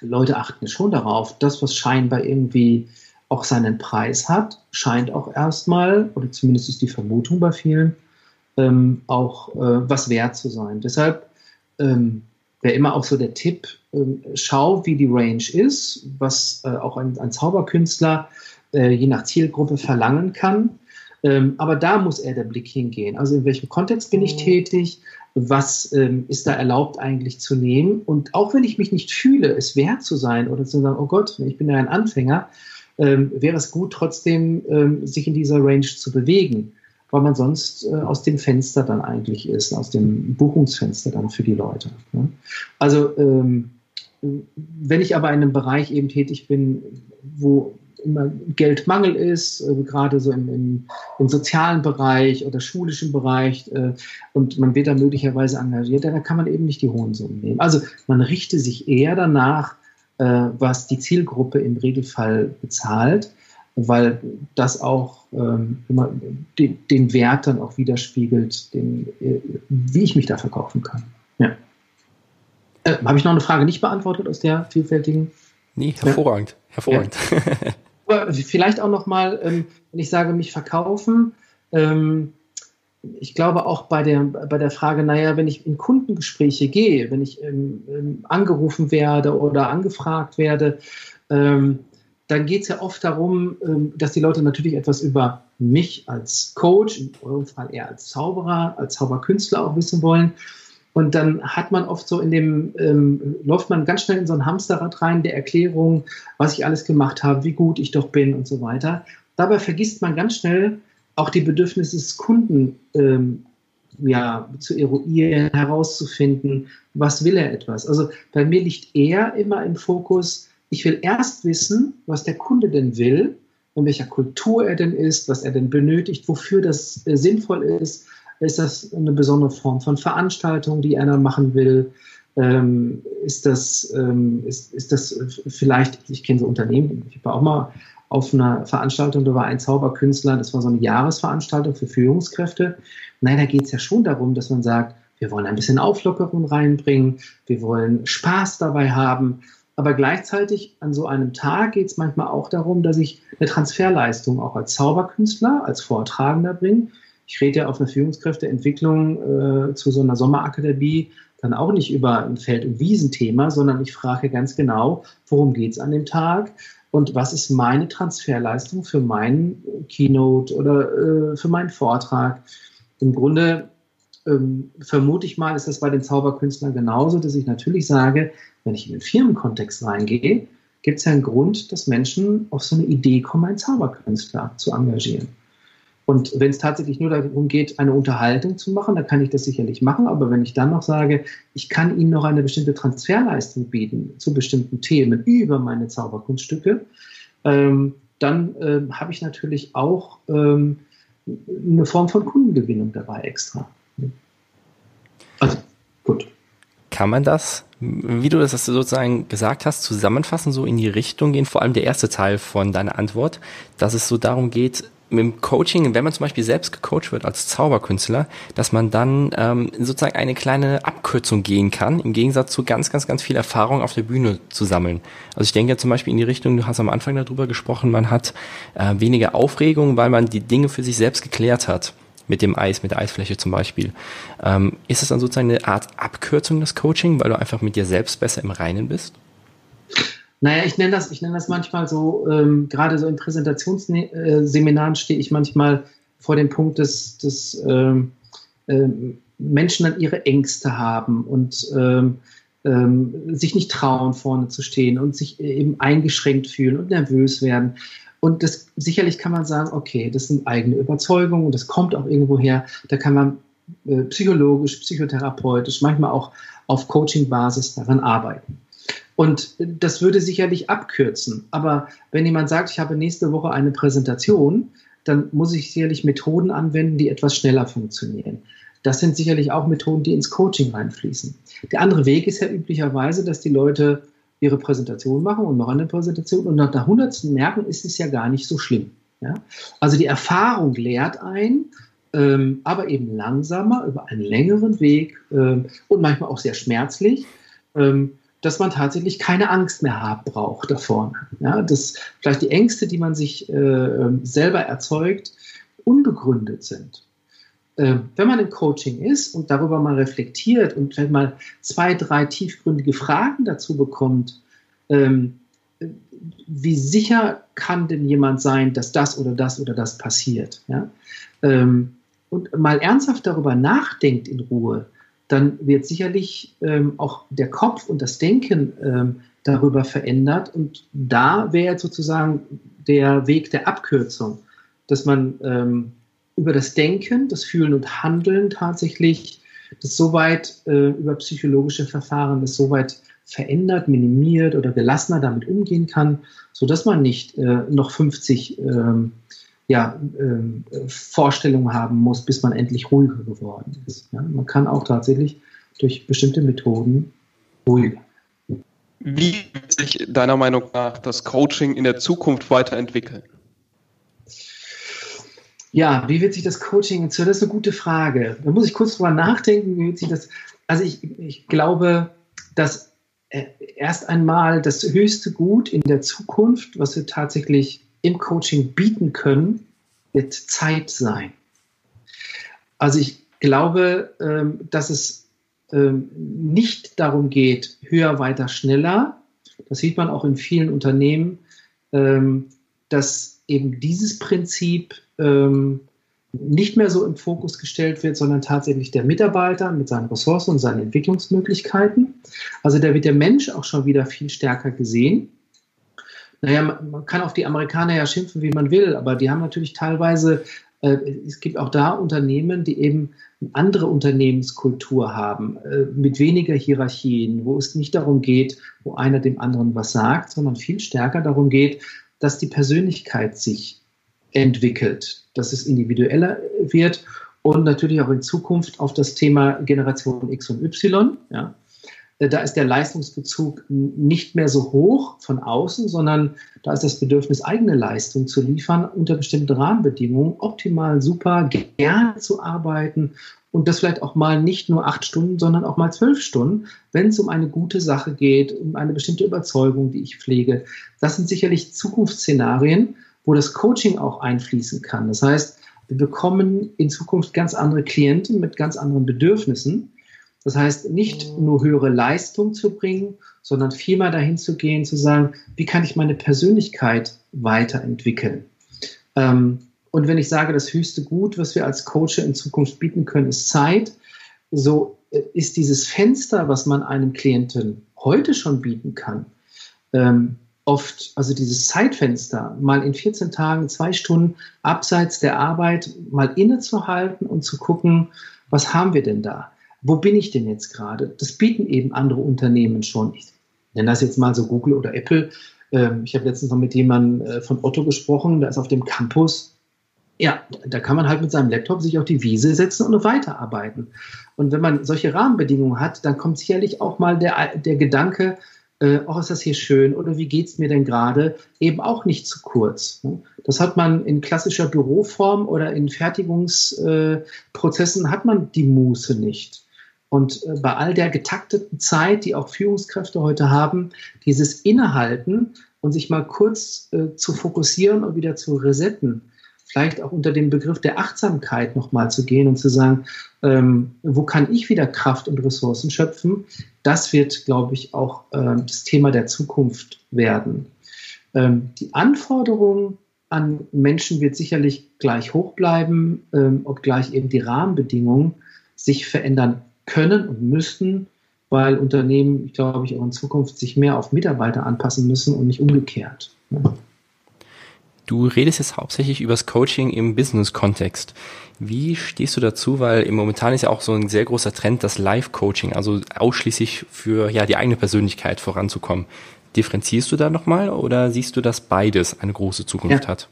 Leute achten schon darauf, das, was scheinbar irgendwie auch seinen Preis hat, scheint auch erstmal, oder zumindest ist die Vermutung bei vielen, ähm, auch äh, was wert zu sein. Deshalb ähm, wäre immer auch so der Tipp, ähm, schau, wie die Range ist, was äh, auch ein, ein Zauberkünstler äh, je nach Zielgruppe verlangen kann. Ähm, aber da muss eher der Blick hingehen. Also in welchem Kontext bin ich mhm. tätig? Was ähm, ist da erlaubt eigentlich zu nehmen? Und auch wenn ich mich nicht fühle, es wert zu sein oder zu sagen, oh Gott, ich bin ja ein Anfänger, wäre es gut, trotzdem sich in dieser Range zu bewegen, weil man sonst äh, aus dem Fenster dann eigentlich ist, aus dem Buchungsfenster dann für die Leute. Ne? Also ähm, wenn ich aber in einem Bereich eben tätig bin, wo immer Geldmangel ist, äh, gerade so im, im, im, sozialen Bereich oder schulischen Bereich äh, und man wird da möglicherweise engagiert, da kann man eben nicht die hohen Summen nehmen. Also man richte sich eher danach, äh, was die Zielgruppe im Regelfall bezahlt, weil das auch ähm, immer den, den, Wert dann auch widerspiegelt, den, äh, wie ich mich da verkaufen kann. Ja. Äh, Habe ich noch eine Frage nicht beantwortet aus der vielfältigen? Nee, hervorragend. Ja? Hervorragend. Ja. [LAUGHS] Aber vielleicht auch nochmal, ähm, wenn ich sage, mich verkaufen, ähm, ich glaube auch bei der, bei der Frage, naja, wenn ich in Kundengespräche gehe, wenn ich ähm, ähm angerufen werde oder angefragt werde, ähm, dann geht es ja oft darum, ähm, dass die Leute natürlich etwas über mich als Coach, in eurem Fall eher als Zauberer, als Zauberkünstler auch wissen wollen. Und dann hat man oft so in dem, ähm, läuft man ganz schnell in so ein Hamsterrad rein der Erklärung, was ich alles gemacht habe, wie gut ich doch bin und so weiter. Dabei vergisst man ganz schnell auch die Bedürfnisse des Kunden ähm, ja, zu eruieren, herauszufinden, was will er etwas. Also bei mir liegt eher immer im Fokus, ich will erst wissen, was der Kunde denn will, in welcher Kultur er denn ist, was er denn benötigt, wofür das äh, sinnvoll ist, ist das eine besondere Form von Veranstaltung, die einer machen will? Ähm, ist, das, ähm, ist, ist das vielleicht, ich kenne so Unternehmen, ich war auch mal auf einer Veranstaltung, da war ein Zauberkünstler, das war so eine Jahresveranstaltung für Führungskräfte. Nein, da geht es ja schon darum, dass man sagt, wir wollen ein bisschen Auflockerung reinbringen, wir wollen Spaß dabei haben. Aber gleichzeitig an so einem Tag geht es manchmal auch darum, dass ich eine Transferleistung auch als Zauberkünstler, als Vortragender bringe ich rede ja auf einer Führungskräfteentwicklung äh, zu so einer Sommerakademie dann auch nicht über ein Feld- und Wiesenthema, sondern ich frage ganz genau, worum geht es an dem Tag und was ist meine Transferleistung für meinen Keynote oder äh, für meinen Vortrag. Im Grunde ähm, vermute ich mal, ist das bei den Zauberkünstlern genauso, dass ich natürlich sage, wenn ich in den Firmenkontext reingehe, gibt es ja einen Grund, dass Menschen auf so eine Idee kommen, einen Zauberkünstler zu engagieren. Und wenn es tatsächlich nur darum geht, eine Unterhaltung zu machen, dann kann ich das sicherlich machen. Aber wenn ich dann noch sage, ich kann Ihnen noch eine bestimmte Transferleistung bieten zu bestimmten Themen über meine Zauberkunststücke, ähm, dann ähm, habe ich natürlich auch ähm, eine Form von Kundengewinnung dabei extra. Also, gut. Kann man das, wie du das sozusagen gesagt hast, zusammenfassen, so in die Richtung gehen, vor allem der erste Teil von deiner Antwort, dass es so darum geht, mit dem Coaching, wenn man zum Beispiel selbst gecoacht wird als Zauberkünstler, dass man dann ähm, sozusagen eine kleine Abkürzung gehen kann, im Gegensatz zu ganz, ganz, ganz viel Erfahrung auf der Bühne zu sammeln. Also ich denke zum Beispiel in die Richtung, du hast am Anfang darüber gesprochen, man hat äh, weniger Aufregung, weil man die Dinge für sich selbst geklärt hat. Mit dem Eis, mit der Eisfläche zum Beispiel. Ähm, ist es dann sozusagen eine Art Abkürzung des Coaching, weil du einfach mit dir selbst besser im Reinen bist? Naja, ich nenne das, ich das manchmal so, ähm, gerade so in Präsentationsseminaren stehe ich manchmal vor dem Punkt, dass, dass ähm, ähm, Menschen dann ihre Ängste haben und ähm, ähm, sich nicht trauen, vorne zu stehen und sich eben eingeschränkt fühlen und nervös werden. Und das sicherlich kann man sagen, okay, das sind eigene Überzeugungen und das kommt auch irgendwo her. Da kann man äh, psychologisch, psychotherapeutisch, manchmal auch auf Coaching-Basis daran arbeiten. Und das würde sicherlich abkürzen. Aber wenn jemand sagt, ich habe nächste Woche eine Präsentation, dann muss ich sicherlich Methoden anwenden, die etwas schneller funktionieren. Das sind sicherlich auch Methoden, die ins Coaching reinfließen. Der andere Weg ist ja üblicherweise, dass die Leute ihre Präsentation machen und noch eine Präsentation und nach der hundertsten merken, ist es ja gar nicht so schlimm. Ja? Also die Erfahrung lehrt ein, ähm, aber eben langsamer über einen längeren Weg ähm, und manchmal auch sehr schmerzlich. Ähm, dass man tatsächlich keine Angst mehr haben braucht da vorne. Ja, dass vielleicht die Ängste, die man sich äh, selber erzeugt, unbegründet sind. Äh, wenn man im Coaching ist und darüber mal reflektiert und vielleicht mal zwei, drei tiefgründige Fragen dazu bekommt, ähm, wie sicher kann denn jemand sein, dass das oder das oder das passiert? Ja? Ähm, und mal ernsthaft darüber nachdenkt in Ruhe, dann wird sicherlich ähm, auch der Kopf und das Denken ähm, darüber verändert. Und da wäre sozusagen der Weg der Abkürzung, dass man ähm, über das Denken, das Fühlen und Handeln tatsächlich das soweit äh, über psychologische Verfahren das soweit verändert, minimiert oder gelassener damit umgehen kann, sodass man nicht äh, noch 50 ähm, ja, äh, Vorstellungen haben muss, bis man endlich ruhiger geworden ist. Ja, man kann auch tatsächlich durch bestimmte Methoden ruhiger. Wie wird sich deiner Meinung nach das Coaching in der Zukunft weiterentwickeln? Ja, wie wird sich das Coaching, das ist eine gute Frage. Da muss ich kurz drüber nachdenken, wie wird sich das, also ich, ich glaube, dass äh, erst einmal das höchste Gut in der Zukunft, was wir tatsächlich im Coaching bieten können, wird Zeit sein. Also ich glaube, ähm, dass es ähm, nicht darum geht, höher, weiter, schneller. Das sieht man auch in vielen Unternehmen, ähm, dass eben dieses Prinzip nicht mehr so im Fokus gestellt wird, sondern tatsächlich der Mitarbeiter mit seinen Ressourcen und seinen Entwicklungsmöglichkeiten. Also da wird der Mensch auch schon wieder viel stärker gesehen naja, man kann auf die Amerikaner ja schimpfen, wie man will, aber die haben natürlich teilweise, äh, es gibt auch da Unternehmen, die eben eine andere Unternehmenskultur haben, äh, mit weniger Hierarchien, wo es nicht darum geht, wo einer dem anderen was sagt, sondern viel stärker darum geht, dass die Persönlichkeit sich entwickelt, dass es individueller wird und natürlich auch in Zukunft auf das Thema Generation X und Y. Ja. Äh, da ist der Leistungsbezug nicht mehr so hoch von außen, sondern da ist das Bedürfnis, eigene Leistung zu liefern unter bestimmten Rahmenbedingungen, optimal, super, gerne zu arbeiten und das vielleicht auch mal nicht nur acht Stunden, sondern auch mal zwölf Stunden, wenn es um eine gute Sache geht, um eine bestimmte Überzeugung, die ich pflege. Das sind sicherlich Zukunftsszenarien, wo das Coaching auch einfließen kann. Das heißt, wir bekommen in Zukunft ganz andere Klienten mit ganz anderen Bedürfnissen das heißt, nicht nur höhere Leistung zu bringen, sondern vielmehr dahin zu gehen, zu sagen, wie kann ich meine Persönlichkeit weiterentwickeln? Ähm, und wenn ich sage, das höchste Gut, was wir als Coach in Zukunft bieten können, ist Zeit, so äh, ist dieses Fenster, was man einem Klienten heute schon bieten kann, ähm, oft, also dieses Zeitfenster, mal in 14 Tagen, zwei Stunden abseits der Arbeit mal innezuhalten und zu gucken, was haben wir denn da? wo bin ich denn jetzt gerade? Das bieten eben andere Unternehmen schon. Ich nenne das jetzt mal so Google oder Apple. Ähm, ich habe letztens noch mit jemandem äh, von Otto gesprochen, da ist auf dem Campus. Ja, da kann man halt mit seinem Laptop sich auf die Wiese setzen und weiterarbeiten. Und wenn man solche Rahmenbedingungen hat, dann kommt sicherlich auch mal der, der Gedanke, äh, oh, ist das hier schön oder wie geht es mir denn gerade, eben auch nicht zu kurz. Das hat man in klassischer Büroform oder in Fertigungsprozessen äh, hat man die Muße nicht. Und äh, bei all der getakteten Zeit, die auch Führungskräfte heute haben, dieses Innehalten und sich mal kurz äh, zu fokussieren und wieder zu resetten, vielleicht auch unter dem Begriff der Achtsamkeit nochmal zu gehen und zu sagen, ähm, wo kann ich wieder Kraft und Ressourcen schöpfen? Das wird, glaube ich, auch äh, das Thema der Zukunft werden. Ähm, die Anforderung an Menschen wird sicherlich gleich hoch bleiben, ähm, obgleich eben die Rahmenbedingungen sich verändern können und müssten, weil Unternehmen, glaube ich, auch in Zukunft sich mehr auf Mitarbeiter anpassen müssen und nicht umgekehrt. Ja. Du redest jetzt hauptsächlich über das Coaching im Business-Kontext. Wie stehst du dazu? Weil im momentan ist ja auch so ein sehr großer Trend, das Live-Coaching, also ausschließlich für ja die eigene Persönlichkeit voranzukommen. Differenzierst du da nochmal oder siehst du, dass beides eine große Zukunft ja. hat?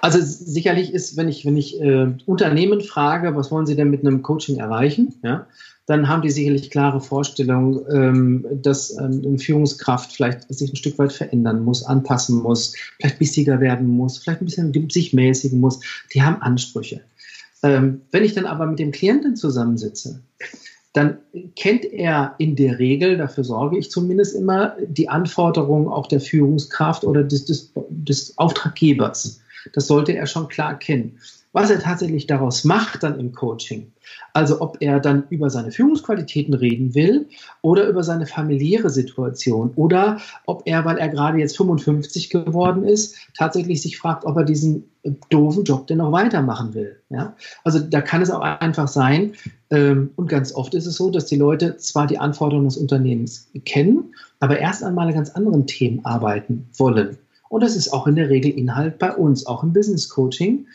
Also sicherlich ist, wenn ich, wenn ich äh, Unternehmen frage, was wollen sie denn mit einem Coaching erreichen, ja, dann haben die sicherlich klare Vorstellungen, ähm, dass ähm, eine Führungskraft vielleicht sich ein Stück weit verändern muss, anpassen muss, vielleicht bissiger werden muss, vielleicht ein bisschen sich mäßigen muss. Die haben Ansprüche. Ähm, wenn ich dann aber mit dem Klienten zusammensitze, dann kennt er in der Regel, dafür sorge ich zumindest immer, die Anforderungen auch der Führungskraft oder des, des, des Auftraggebers. Das sollte er schon klar kennen was er tatsächlich daraus macht dann im Coaching. Also ob er dann über seine Führungsqualitäten reden will oder über seine familiäre Situation oder ob er, weil er gerade jetzt 55 geworden ist, tatsächlich sich fragt, ob er diesen doofen Job denn noch weitermachen will. Ja? Also da kann es auch einfach sein, ähm, und ganz oft ist es so, dass die Leute zwar die Anforderungen des Unternehmens kennen, aber erst einmal an ganz anderen Themen arbeiten wollen. Und das ist auch in der Regel Inhalt bei uns, auch im Business Coaching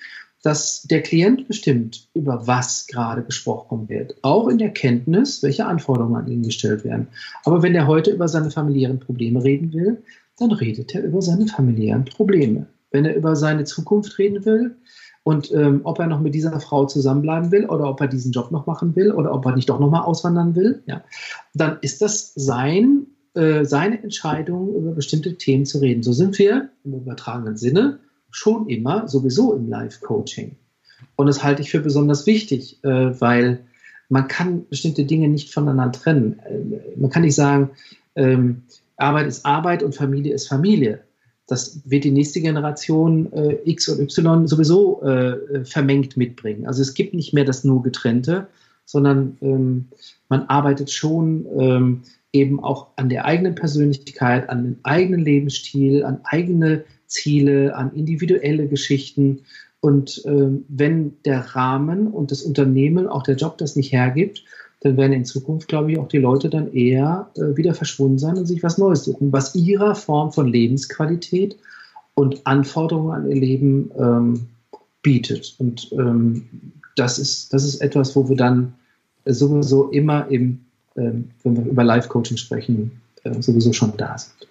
dass der Klient bestimmt, über was gerade gesprochen wird, auch in der Kenntnis, welche Anforderungen an ihn gestellt werden. Aber wenn er heute über seine familiären Probleme reden will, dann redet er über seine familiären Probleme. Wenn er über seine Zukunft reden will und ähm, ob er noch mit dieser Frau zusammenbleiben will oder ob er diesen Job noch machen will oder ob er nicht doch nochmal auswandern will, ja, dann ist das sein, äh, seine Entscheidung, über bestimmte Themen zu reden. So sind wir im übertragenen Sinne schon immer sowieso im Live-Coaching. Und das halte ich für besonders wichtig, äh, weil man kann bestimmte Dinge nicht voneinander trennen. Äh, man kann nicht sagen, ähm, Arbeit ist Arbeit und Familie ist Familie. Das wird die nächste Generation äh, X und Y sowieso vermengt mitbringen. Also es gibt nicht mehr das nur getrennte, sondern ähm, man arbeitet schon ähm, eben auch an der eigenen Persönlichkeit, an den eigenen Lebensstil, an eigene Ziele, an individuelle Geschichten. Und äh, wenn der Rahmen und das Unternehmen, auch der Job das nicht hergibt, dann werden in Zukunft, glaube ich, auch die Leute dann eher äh, wieder verschwunden sein und sich was Neues suchen, was ihrer Form von Lebensqualität und Anforderungen an ihr Leben ähm, bietet. Und ähm, das, ist, das ist etwas, wo wir dann sowieso immer im, ähm, wenn wir über Live-Coaching sprechen, äh, sowieso schon da sind.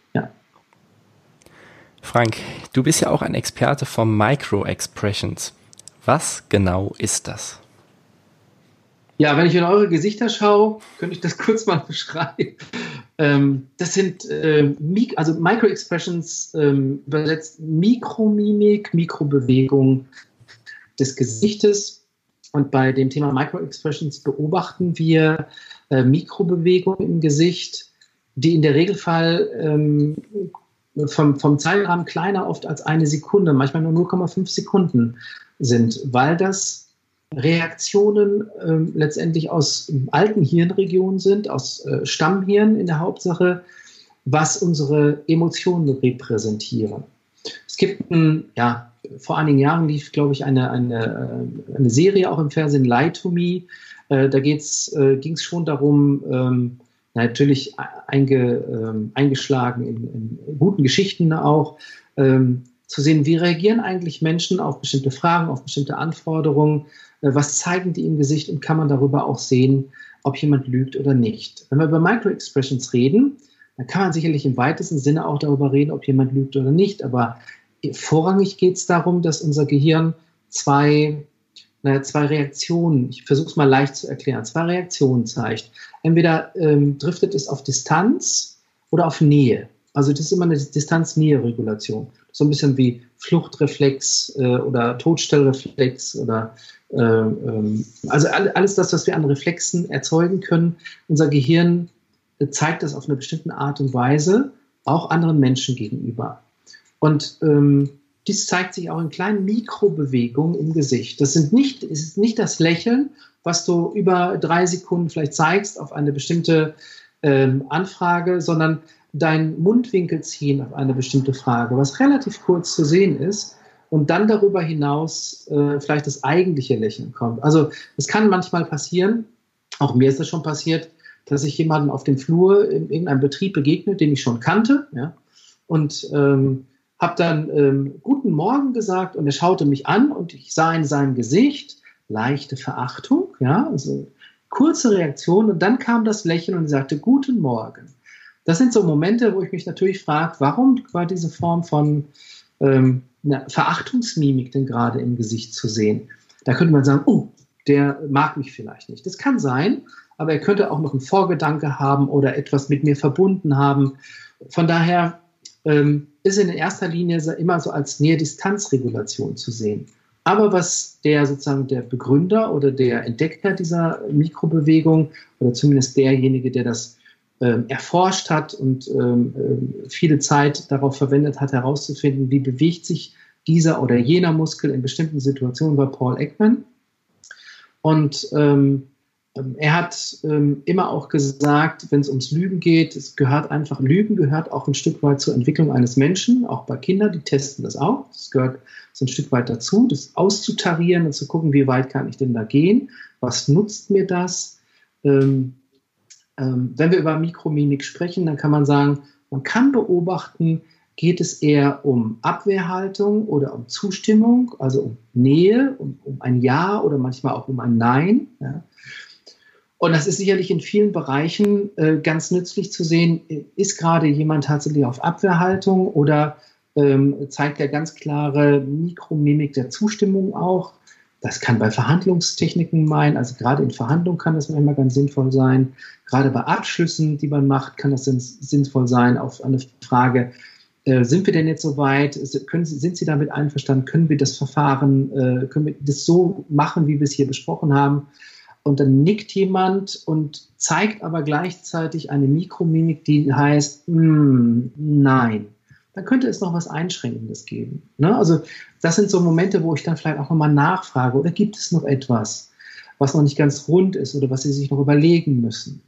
Frank, du bist ja auch ein Experte von Micro-Expressions. Was genau ist das? Ja, wenn ich in eure Gesichter schaue, könnte ich das [LAUGHS] kurz mal beschreiben. Ähm, das sind äh, also Micro-Expressions, ähm, übersetzt Mikromimik, Mikrobewegung des Gesichtes. Und bei dem Thema Micro-Expressions beobachten wir äh, Mikrobewegungen im Gesicht, die in der Regelfall ähm, vom, vom Zeitrahmen kleiner oft als eine Sekunde, manchmal nur 0,5 Sekunden sind, weil das Reaktionen äh, letztendlich aus alten Hirnregionen sind, aus äh, Stammhirn in der Hauptsache, was unsere Emotionen repräsentieren. Es gibt ein, ja, vor einigen Jahren lief, glaube ich, eine, eine, äh, eine Serie auch im Fernsehen, Lie to Me. Äh, da äh, ging es schon darum, ähm, natürlich einge, ähm, eingeschlagen in, in, guten Geschichten auch, ähm, zu sehen, wie reagieren eigentlich Menschen auf bestimmte Fragen, auf bestimmte Anforderungen, äh, was zeigen die im Gesicht und kann man darüber auch sehen, ob jemand lügt oder nicht. Wenn wir über Microexpressions reden, dann kann man sicherlich im weitesten Sinne auch darüber reden, ob jemand lügt oder nicht, aber vorrangig geht es darum, dass unser Gehirn zwei naja, zwei Reaktionen, ich versuche es mal leicht zu erklären, zwei Reaktionen zeigt. Entweder ähm, driftet es auf Distanz oder auf Nähe. Also das ist immer eine Distanz-Nähe-Regulation. So ein bisschen wie Fluchtreflex äh, oder Todstellreflex oder äh, ähm, also alles das, was wir an Reflexen erzeugen können. Unser Gehirn äh, zeigt das auf eine bestimmte Art und Weise auch anderen Menschen gegenüber. Und ähm, dies zeigt sich auch in kleinen Mikrobewegungen im Gesicht. Das sind nicht, ist nicht das Lächeln, was du über drei Sekunden vielleicht zeigst auf eine bestimmte ähm, Anfrage, sondern dein Mundwinkel ziehen auf eine bestimmte Frage, was relativ kurz zu sehen ist und dann darüber hinaus äh, vielleicht das eigentliche Lächeln kommt. Also es kann manchmal passieren, auch mir ist das schon passiert, dass ich jemanden auf dem Flur in irgendeinem Betrieb begegnet, den ich schon kannte, ja, und ähm, habe dann ähm, guten Morgen gesagt und er schaute mich an und ich sah in seinem Gesicht leichte Verachtung, ja, also kurze Reaktion und dann kam das Lächeln und sagte guten Morgen. Das sind so Momente, wo ich mich natürlich frage, warum war diese Form von ähm, Verachtungsmimik denn gerade im Gesicht zu sehen? Da könnte man sagen, oh, der mag mich vielleicht nicht. Das kann sein, aber er könnte auch noch einen Vorgedanke haben oder etwas mit mir verbunden haben. Von daher ähm, ist in erster Linie immer so als Nähe-Distanz-Regulation zu sehen. Aber was der sozusagen der Begründer oder der Entdecker dieser Mikrobewegung oder zumindest derjenige, der das ähm, erforscht hat und ähm, äh, viele Zeit darauf verwendet hat, herauszufinden, wie bewegt sich dieser oder jener Muskel in bestimmten Situationen, war Paul Ekman. Und ähm, ähm, er hat ähm, immer auch gesagt, wenn es ums Lügen geht, es gehört einfach, Lügen gehört auch ein Stück weit zur Entwicklung eines Menschen, auch bei Kindern, die testen das auch. Es gehört so ein Stück weit dazu, das auszutarieren und zu gucken, wie weit kann ich denn da gehen? Was nutzt mir das? Ähm, ähm, wenn wir über Mikromimik sprechen, dann kann man sagen, man kann beobachten, geht es eher um Abwehrhaltung oder um Zustimmung, also um Nähe, um, um ein Ja oder manchmal auch um ein Nein. Ja? Und das ist sicherlich in vielen Bereichen äh, ganz nützlich zu sehen, ist gerade jemand tatsächlich auf Abwehrhaltung oder ähm, zeigt er ganz klare Mikromimik der Zustimmung auch. Das kann bei Verhandlungstechniken meinen, also gerade in Verhandlungen kann das manchmal ganz sinnvoll sein. Gerade bei Abschlüssen, die man macht, kann das sinnvoll sein auf eine Frage, äh, sind wir denn jetzt soweit? Können sind Sie damit einverstanden? Können wir das Verfahren, äh, können wir das so machen, wie wir es hier besprochen haben? Und dann nickt jemand und zeigt aber gleichzeitig eine Mikromimik, die heißt, mm, nein. Dann könnte es noch was Einschränkendes geben. Ne? Also das sind so Momente, wo ich dann vielleicht auch nochmal nachfrage, oder gibt es noch etwas, was noch nicht ganz rund ist oder was Sie sich noch überlegen müssen?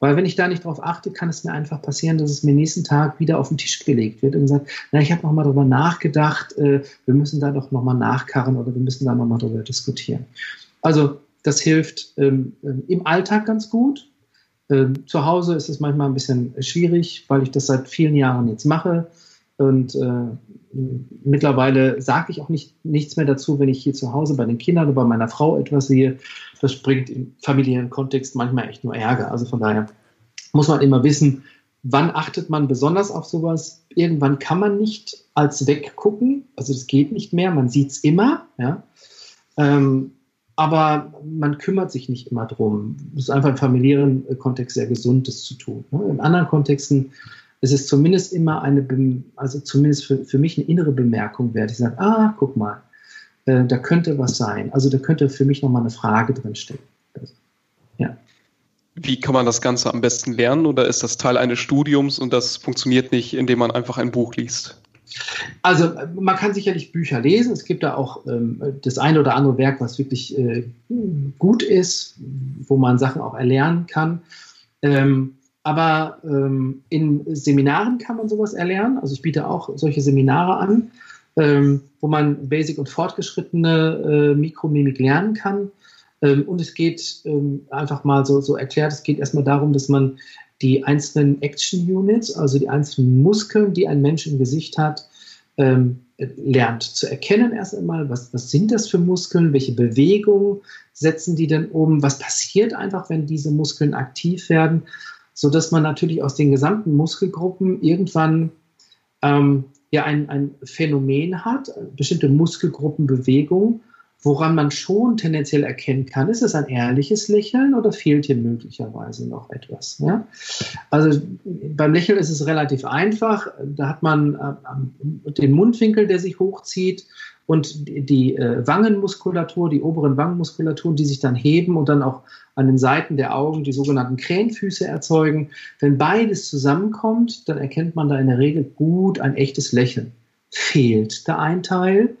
Weil wenn ich da nicht drauf achte, kann es mir einfach passieren, dass es mir nächsten Tag wieder auf den Tisch gelegt wird und sagt, na, ich habe nochmal darüber nachgedacht, äh, wir müssen da doch nochmal nachkarren oder wir müssen da nochmal drüber diskutieren. Also das hilft ähm, ähm, im Alltag ganz gut. Ähm, zu Hause ist es manchmal ein bisschen schwierig, weil ich das seit vielen Jahren jetzt mache. Und äh, mittlerweile sage ich auch nicht, nichts mehr dazu, wenn ich hier zu Hause bei den Kindern oder bei meiner Frau etwas sehe. Das bringt im familiären Kontext manchmal echt nur Ärger. Also von daher muss man immer wissen, wann achtet man besonders auf sowas. Irgendwann kann man nicht als weggucken. Also das geht nicht mehr. Man sieht es immer. Ja. Ähm, aber man kümmert sich nicht immer drum. Es ist einfach im familiären Kontext sehr gesund, das zu tun. Ne? In anderen Kontexten ist es zumindest immer eine, also zumindest für, für mich eine innere Bemerkung wert. Ich sage, ah, guck mal, äh, da könnte was sein. Also da könnte für mich nochmal eine Frage drinstecken. Ja. Wie kann man das Ganze am besten lernen oder ist das Teil eines Studiums und das funktioniert nicht, indem man einfach ein Buch liest? Also man kann sicherlich Bücher lesen. Es gibt da auch ähm, das eine oder andere Werk, was wirklich äh, gut ist, wo man Sachen auch erlernen kann. Ähm, aber ähm, in Seminaren kann man sowas erlernen. Also ich biete auch solche Seminare an, ähm, wo man Basic und fortgeschrittene äh, Mikromimik lernen kann. Ähm, und es geht ähm, einfach mal so, so erklärt, es geht erstmal darum, dass man die einzelnen Action Units, also die einzelnen Muskeln, die ein Mensch im Gesicht hat, ähm, lernt zu erkennen erst einmal, was, was sind das für Muskeln, welche Bewegungen setzen die denn um, was passiert einfach, wenn diese Muskeln aktiv werden, sodass man natürlich aus den gesamten Muskelgruppen irgendwann ähm, ja ein, ein Phänomen hat, bestimmte Muskelgruppenbewegungen, woran man schon tendenziell erkennen kann, ist es ein ehrliches Lächeln oder fehlt hier möglicherweise noch etwas. Ja? Also beim Lächeln ist es relativ einfach. Da hat man äh, den Mundwinkel, der sich hochzieht und die, äh, Wangenmuskulatur, die oberen Wangenmuskulaturen, die sich dann heben und dann auch an den Seiten der Augen die sogenannten Krähenfüße erzeugen. Wenn beides zusammenkommt, dann erkennt man da in der Regel gut ein echtes Lächeln. fehlt da ein Teil,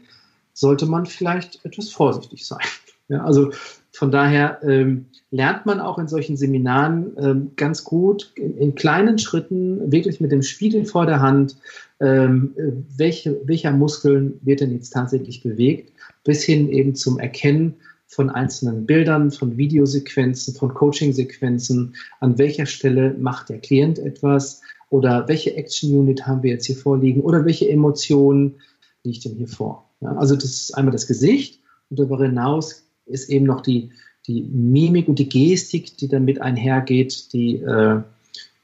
sollte man vielleicht etwas vorsichtig sein. [LAUGHS] Ja, also von daher ähm, lernt man auch in solchen Seminaren ähm, ganz gut in, in, kleinen Schritten, wirklich mit dem Spiegel vor der Hand, ähm, welche, welcher Muskeln wird denn jetzt tatsächlich bewegt, bis hin eben zum Erkennen von einzelnen Bildern, von Videosequenzen, von Coaching-Sequenzen, an welcher Stelle macht der Klient etwas oder welche Action-Unit haben wir jetzt hier vorliegen oder welche Emotionen liegt denn hier vor. Ja, also das ist einmal das Gesicht und darüber hinaus ist eben noch die, die Mimik und die Gestik, die damit einhergeht, die äh,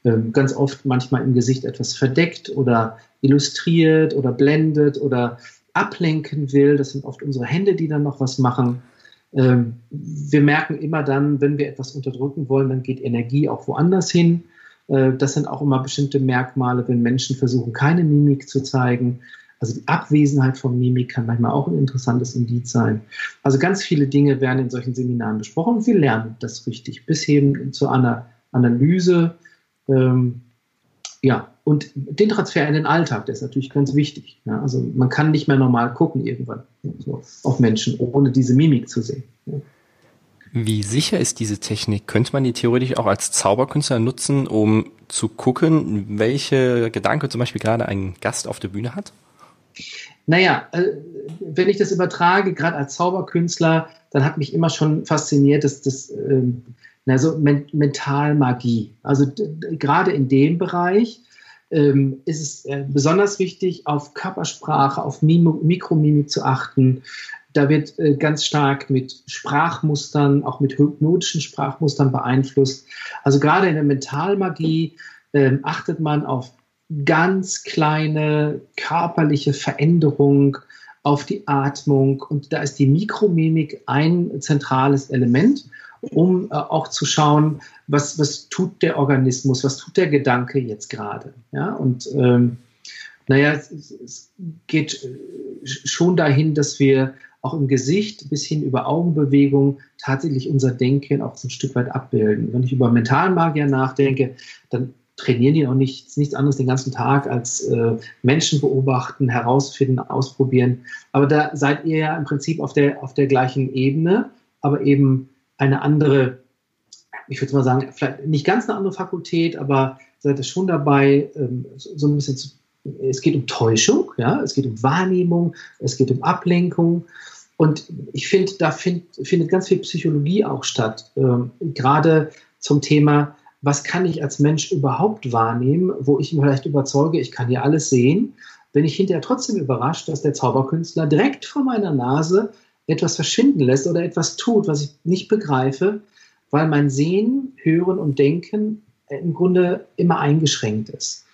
äh, ganz oft manchmal im Gesicht etwas verdeckt oder illustriert oder blendet oder ablenken will. Das sind oft unsere Hände, die dann noch was machen. Ähm, wir merken immer dann, wenn wir etwas unterdrücken wollen, dann geht Energie auch woanders hin. Äh, das sind auch immer bestimmte Merkmale, wenn Menschen versuchen, keine Mimik zu zeigen. Also die Abwesenheit von Mimik kann manchmal auch ein interessantes Indiz sein. Also ganz viele Dinge werden in solchen Seminaren besprochen und wir lernen das richtig, bis hin zu einer Analyse. Ähm, ja, und den Transfer in den Alltag, der ist natürlich ganz wichtig. Ja, also man kann nicht mehr normal gucken irgendwann so, auf Menschen, ohne diese Mimik zu sehen. Ja. Wie sicher ist diese Technik? Könnte man die theoretisch auch als Zauberkünstler nutzen, um zu gucken, welche Gedanke zum Beispiel gerade ein Gast auf der Bühne hat? Naja, äh, wenn ich das übertrage, gerade als Zauberkünstler, dann hat mich immer schon fasziniert, dass das ähm, so Men Mentalmagie. Also gerade in dem Bereich ähm, ist es äh, besonders wichtig, auf Körpersprache, auf Mimo Mikromimik zu achten. Da wird äh, ganz stark mit Sprachmustern, auch mit hypnotischen Sprachmustern beeinflusst. Also gerade in der Mentalmagie ähm, achtet man auf ganz kleine körperliche Veränderung auf die Atmung. Und da ist die Mikromimik ein zentrales Element, um äh, auch zu schauen, was, was tut der Organismus, was tut der Gedanke jetzt gerade. Ja? Und ähm, naja, es, es geht äh, schon dahin, dass wir auch im Gesicht bis hin über Augenbewegung tatsächlich unser Denken auch so ein Stück weit abbilden. Wenn ich über Mentalmagier nachdenke, dann trainieren die auch nichts, nichts anderes den ganzen Tag als äh, Menschen beobachten, herausfinden, ausprobieren. Aber da seid ihr ja im Prinzip auf der, auf der gleichen Ebene, aber eben eine andere, ich würde mal sagen, vielleicht nicht ganz eine andere Fakultät, aber seid ihr schon dabei, ähm, so ein bisschen zu, es geht um Täuschung, ja, es geht um Wahrnehmung, es geht um Ablenkung. Und ich finde, da find, findet ganz viel Psychologie auch statt, ähm, gerade zum Thema, was kann ich als Mensch überhaupt wahrnehmen, wo ich mich vielleicht überzeuge, ich kann hier alles sehen, bin ich hinterher trotzdem überrascht, dass der Zauberkünstler direkt vor meiner Nase etwas verschwinden lässt oder etwas tut, was ich nicht begreife, weil mein Sehen, Hören und Denken im Grunde immer eingeschränkt ist.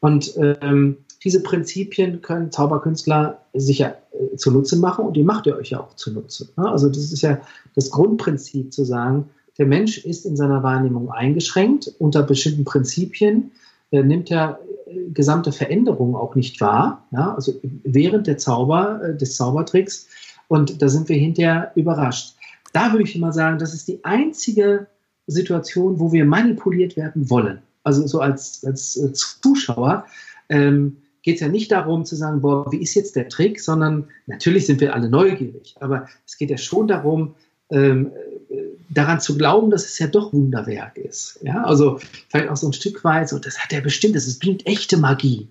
Und ähm, diese Prinzipien können Zauberkünstler sicher äh, zunutze machen und die macht ihr euch ja auch zunutze. Ne? Also das ist ja das Grundprinzip zu sagen, der Mensch ist in seiner Wahrnehmung eingeschränkt unter bestimmten Prinzipien, er nimmt er äh, gesamte Veränderungen auch nicht wahr, ja, also während der Zauber, äh, des Zaubertricks. Und da sind wir hinterher überrascht. Da würde ich mal sagen, das ist die einzige Situation, wo wir manipuliert werden wollen. Also so als, als äh, Zuschauer ähm, geht es ja nicht darum zu sagen, boah, wie ist jetzt der Trick, sondern natürlich sind wir alle neugierig, aber es geht ja schon darum, ähm, daran zu glauben, dass es ja doch Wunderwerk ist. Ja, also vielleicht auch so ein Stück weit, so, das hat er bestimmt, das ist bringt echte Magie.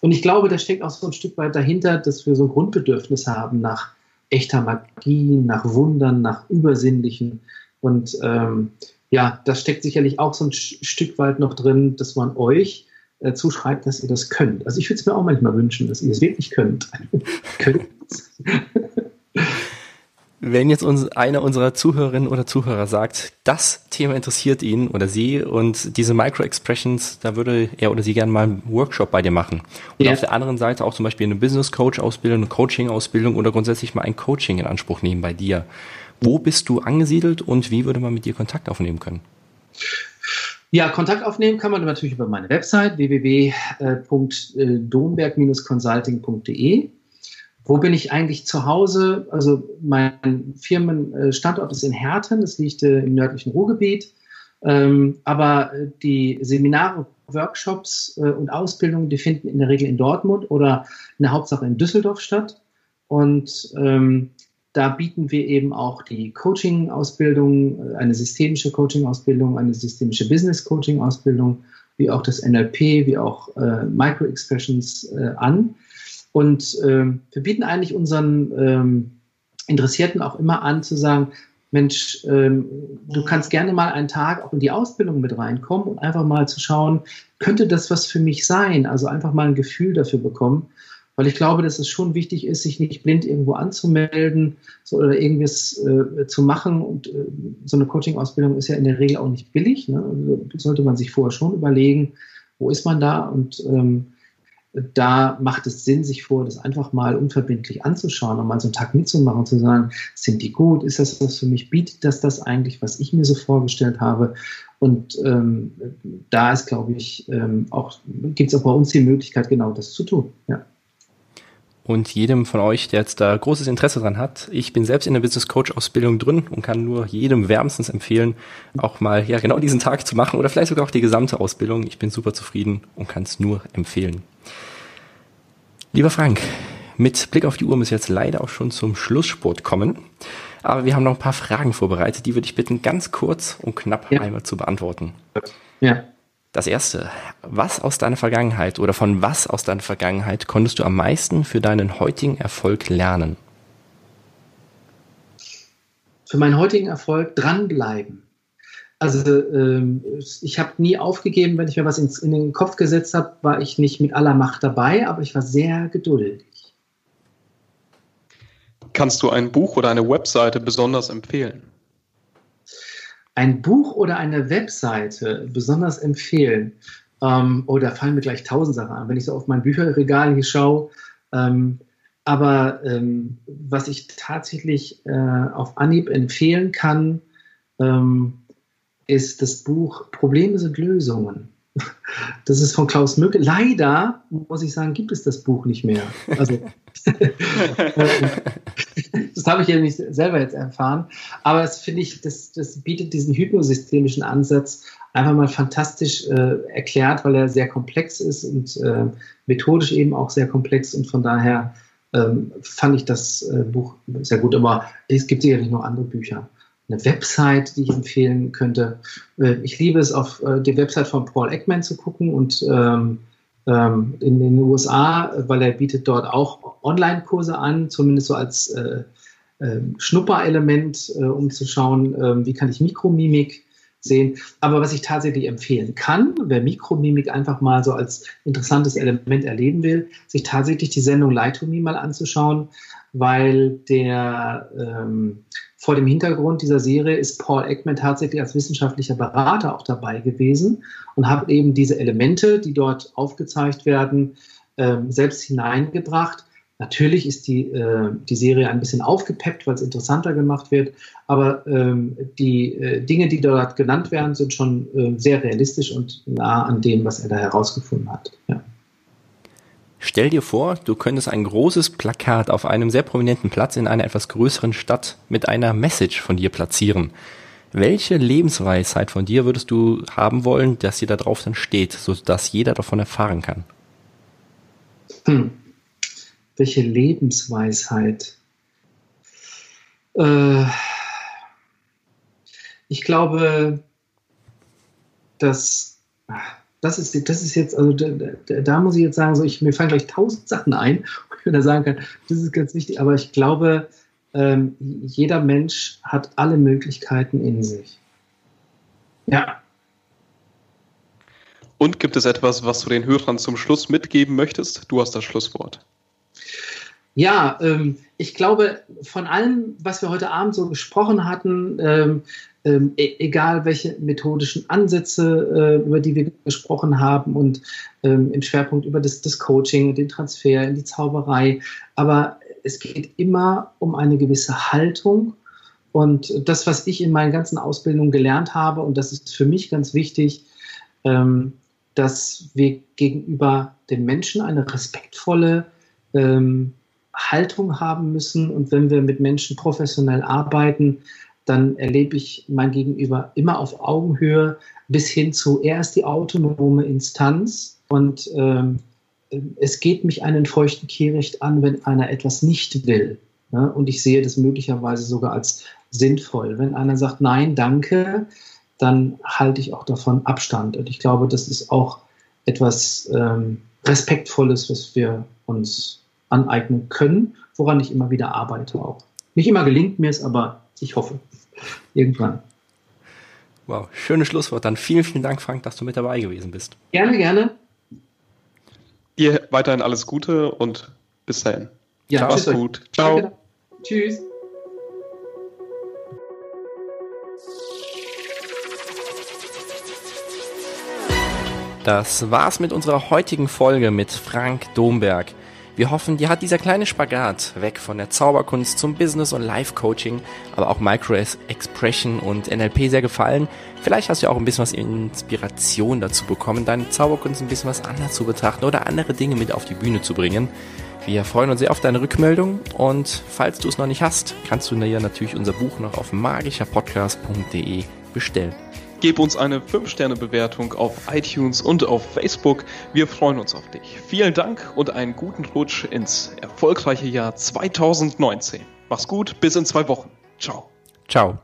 Und ich glaube, da steckt auch so ein Stück weit dahinter, dass wir so ein Grundbedürfnis haben nach echter Magie, nach Wundern, nach Übersinnlichen. Und ähm, ja, das steckt sicherlich auch so ein Stück weit noch drin, dass man euch äh, zuschreibt, dass ihr das könnt. Also ich würde es mir auch manchmal wünschen, dass ihr es wirklich könnt. [LAUGHS] könnt. Wenn jetzt uns einer unserer Zuhörerinnen oder Zuhörer sagt, das Thema interessiert ihn oder sie und diese Micro-Expressions, da würde er oder sie gerne mal einen Workshop bei dir machen. Und ja. auf der anderen Seite auch zum Beispiel eine Business-Coach-Ausbildung, eine Coaching-Ausbildung oder grundsätzlich mal ein Coaching in Anspruch nehmen bei dir. Wo bist du angesiedelt und wie würde man mit dir Kontakt aufnehmen können? Ja, Kontakt aufnehmen kann man natürlich über meine Website www.domberg-consulting.de. Wo bin ich eigentlich zu Hause? Also mein Firmenstandort ist in Herten, das liegt äh, im nördlichen Ruhrgebiet. Ähm, aber die Seminare, Workshops äh, und Ausbildungen, die finden in der Regel in Dortmund oder in der Hauptsache in Düsseldorf statt. Und ähm, da bieten wir eben auch die Coaching-Ausbildung, äh, eine systemische Coaching-Ausbildung, eine systemische Business-Coaching-Ausbildung, wie auch das NLP, wie auch äh, Micro-Expressions äh, an. Und ähm, wir bieten eigentlich unseren ähm, Interessierten auch immer an zu sagen, Mensch, ähm, du kannst gerne mal einen Tag auch in die Ausbildung mit reinkommen und einfach mal zu schauen, könnte das was für mich sein? Also einfach mal ein Gefühl dafür bekommen. Weil ich glaube, dass es schon wichtig ist, sich nicht blind irgendwo anzumelden so, oder irgendwas äh, zu machen. Und äh, so eine Coaching-Ausbildung ist ja in der Regel auch nicht billig. Ne? Also sollte man sich vorher schon überlegen, wo ist man da und ähm, da macht es Sinn, sich vor, das einfach mal unverbindlich anzuschauen und mal so einen Tag mitzumachen zu sagen, sind die gut? Ist das was für mich? Bietet das das eigentlich, was ich mir so vorgestellt habe? Und ähm, da ist, glaube ich, ähm, auch, gibt es auch bei uns die Möglichkeit, genau das zu tun. Ja. Und jedem von euch, der jetzt da großes Interesse dran hat, ich bin selbst in der Business Coach Ausbildung drin und kann nur jedem wärmstens empfehlen, auch mal ja genau diesen Tag zu machen oder vielleicht sogar auch die gesamte Ausbildung. Ich bin super zufrieden und kann es nur empfehlen. Lieber Frank, mit Blick auf die Uhr müssen wir jetzt leider auch schon zum Schlusssport kommen. Aber wir haben noch ein paar Fragen vorbereitet, die würde ich bitten, ganz kurz und knapp ja. einmal zu beantworten. Ja. Das erste, was aus deiner Vergangenheit oder von was aus deiner Vergangenheit konntest du am meisten für deinen heutigen Erfolg lernen? Für meinen heutigen Erfolg dranbleiben. Also ähm, ich habe nie aufgegeben, wenn ich mir was ins, in den Kopf gesetzt habe, war ich nicht mit aller Macht dabei, aber ich war sehr geduldig. Kannst du ein Buch oder eine Webseite besonders empfehlen? Ein Buch oder eine Webseite besonders empfehlen? Ähm, oh, da fallen mir gleich tausend Sachen an, wenn ich so auf mein Bücherregal hier schaue. Ähm, aber ähm, was ich tatsächlich äh, auf Anhieb empfehlen kann, ähm, ist das Buch Probleme sind Lösungen. Das ist von Klaus Mücke. Leider, muss ich sagen, gibt es das Buch nicht mehr. Also, das habe ich ja nicht selber jetzt erfahren. Aber das finde ich, das, das bietet diesen hypnosystemischen Ansatz einfach mal fantastisch äh, erklärt, weil er sehr komplex ist und äh, methodisch eben auch sehr komplex. Und von daher ähm, fand ich das äh, Buch sehr gut. Aber es gibt sicherlich noch andere Bücher eine Website, die ich empfehlen könnte. Äh, ich liebe es, auf äh, die Website von Paul Ekman zu gucken und ähm, ähm, in den USA, weil er bietet dort auch Online-Kurse an, zumindest so als äh, äh, Schnupperelement, äh, um zu schauen, äh, wie kann ich Mikromimik sehen. Aber was ich tatsächlich empfehlen kann, wer Mikromimik einfach mal so als interessantes Element erleben will, sich tatsächlich die Sendung Light to Me mal anzuschauen, weil der ähm, vor dem Hintergrund dieser Serie ist Paul Ekman tatsächlich als wissenschaftlicher Berater auch dabei gewesen und hat eben diese Elemente, die dort aufgezeigt werden, ähm, selbst hineingebracht. Natürlich ist die, äh, die Serie ein bisschen aufgepeppt, weil es interessanter gemacht wird, aber ähm, die äh, Dinge, die dort genannt werden, sind schon äh, sehr realistisch und nah an dem, was er da herausgefunden hat. Ja. Stell dir vor, du könntest ein großes Plakat auf einem sehr prominenten Platz in einer etwas größeren Stadt mit einer Message von dir platzieren. Welche Lebensweisheit von dir würdest du haben wollen, dass sie da drauf dann steht, sodass jeder davon erfahren kann? Hm. Welche Lebensweisheit? Äh, ich glaube, dass das ist, das ist jetzt, also da, da, da, muss ich jetzt sagen, so ich, mir fallen gleich tausend Sachen ein, wo ich da sagen kann, das ist ganz wichtig, aber ich glaube, ähm, jeder Mensch hat alle Möglichkeiten in sich. Ja. Und gibt es etwas, was du den Hörern zum Schluss mitgeben möchtest? Du hast das Schlusswort. Ja, ähm, ich glaube, von allem, was wir heute Abend so gesprochen hatten, ähm, ähm, e egal welche methodischen Ansätze, äh, über die wir gesprochen haben und ähm, im Schwerpunkt über das, das Coaching, den Transfer in die Zauberei, aber es geht immer um eine gewisse Haltung. Und das, was ich in meinen ganzen Ausbildungen gelernt habe, und das ist für mich ganz wichtig, ähm, dass wir gegenüber den Menschen eine respektvolle ähm, Haltung haben müssen. Und wenn wir mit Menschen professionell arbeiten, dann erlebe ich mein Gegenüber immer auf Augenhöhe bis hin zu, er ist die autonome Instanz und ähm, es geht mich einen feuchten Kehricht an, wenn einer etwas nicht will. Ja, und ich sehe das möglicherweise sogar als sinnvoll. Wenn einer sagt, nein, danke, dann halte ich auch davon Abstand. Und ich glaube, das ist auch etwas ähm, Respektvolles, was wir uns aneignen können, woran ich immer wieder arbeite auch. Nicht immer gelingt mir es, aber ich hoffe, irgendwann. Wow, schönes Schlusswort. Dann vielen, vielen Dank, Frank, dass du mit dabei gewesen bist. Gerne, gerne. Dir weiterhin alles Gute und bis dahin. Ja. Mach's gut. Ciao. Danke. Tschüss. Das war's mit unserer heutigen Folge mit Frank Domberg. Wir hoffen, dir hat dieser kleine Spagat weg von der Zauberkunst zum Business- und Life-Coaching, aber auch Micro-Expression und NLP sehr gefallen. Vielleicht hast du auch ein bisschen was Inspiration dazu bekommen, deine Zauberkunst ein bisschen was anders zu betrachten oder andere Dinge mit auf die Bühne zu bringen. Wir freuen uns sehr auf deine Rückmeldung und falls du es noch nicht hast, kannst du dir natürlich unser Buch noch auf magischerpodcast.de bestellen. Gib uns eine 5-Sterne-Bewertung auf iTunes und auf Facebook. Wir freuen uns auf dich. Vielen Dank und einen guten Rutsch ins erfolgreiche Jahr 2019. Mach's gut, bis in zwei Wochen. Ciao. Ciao.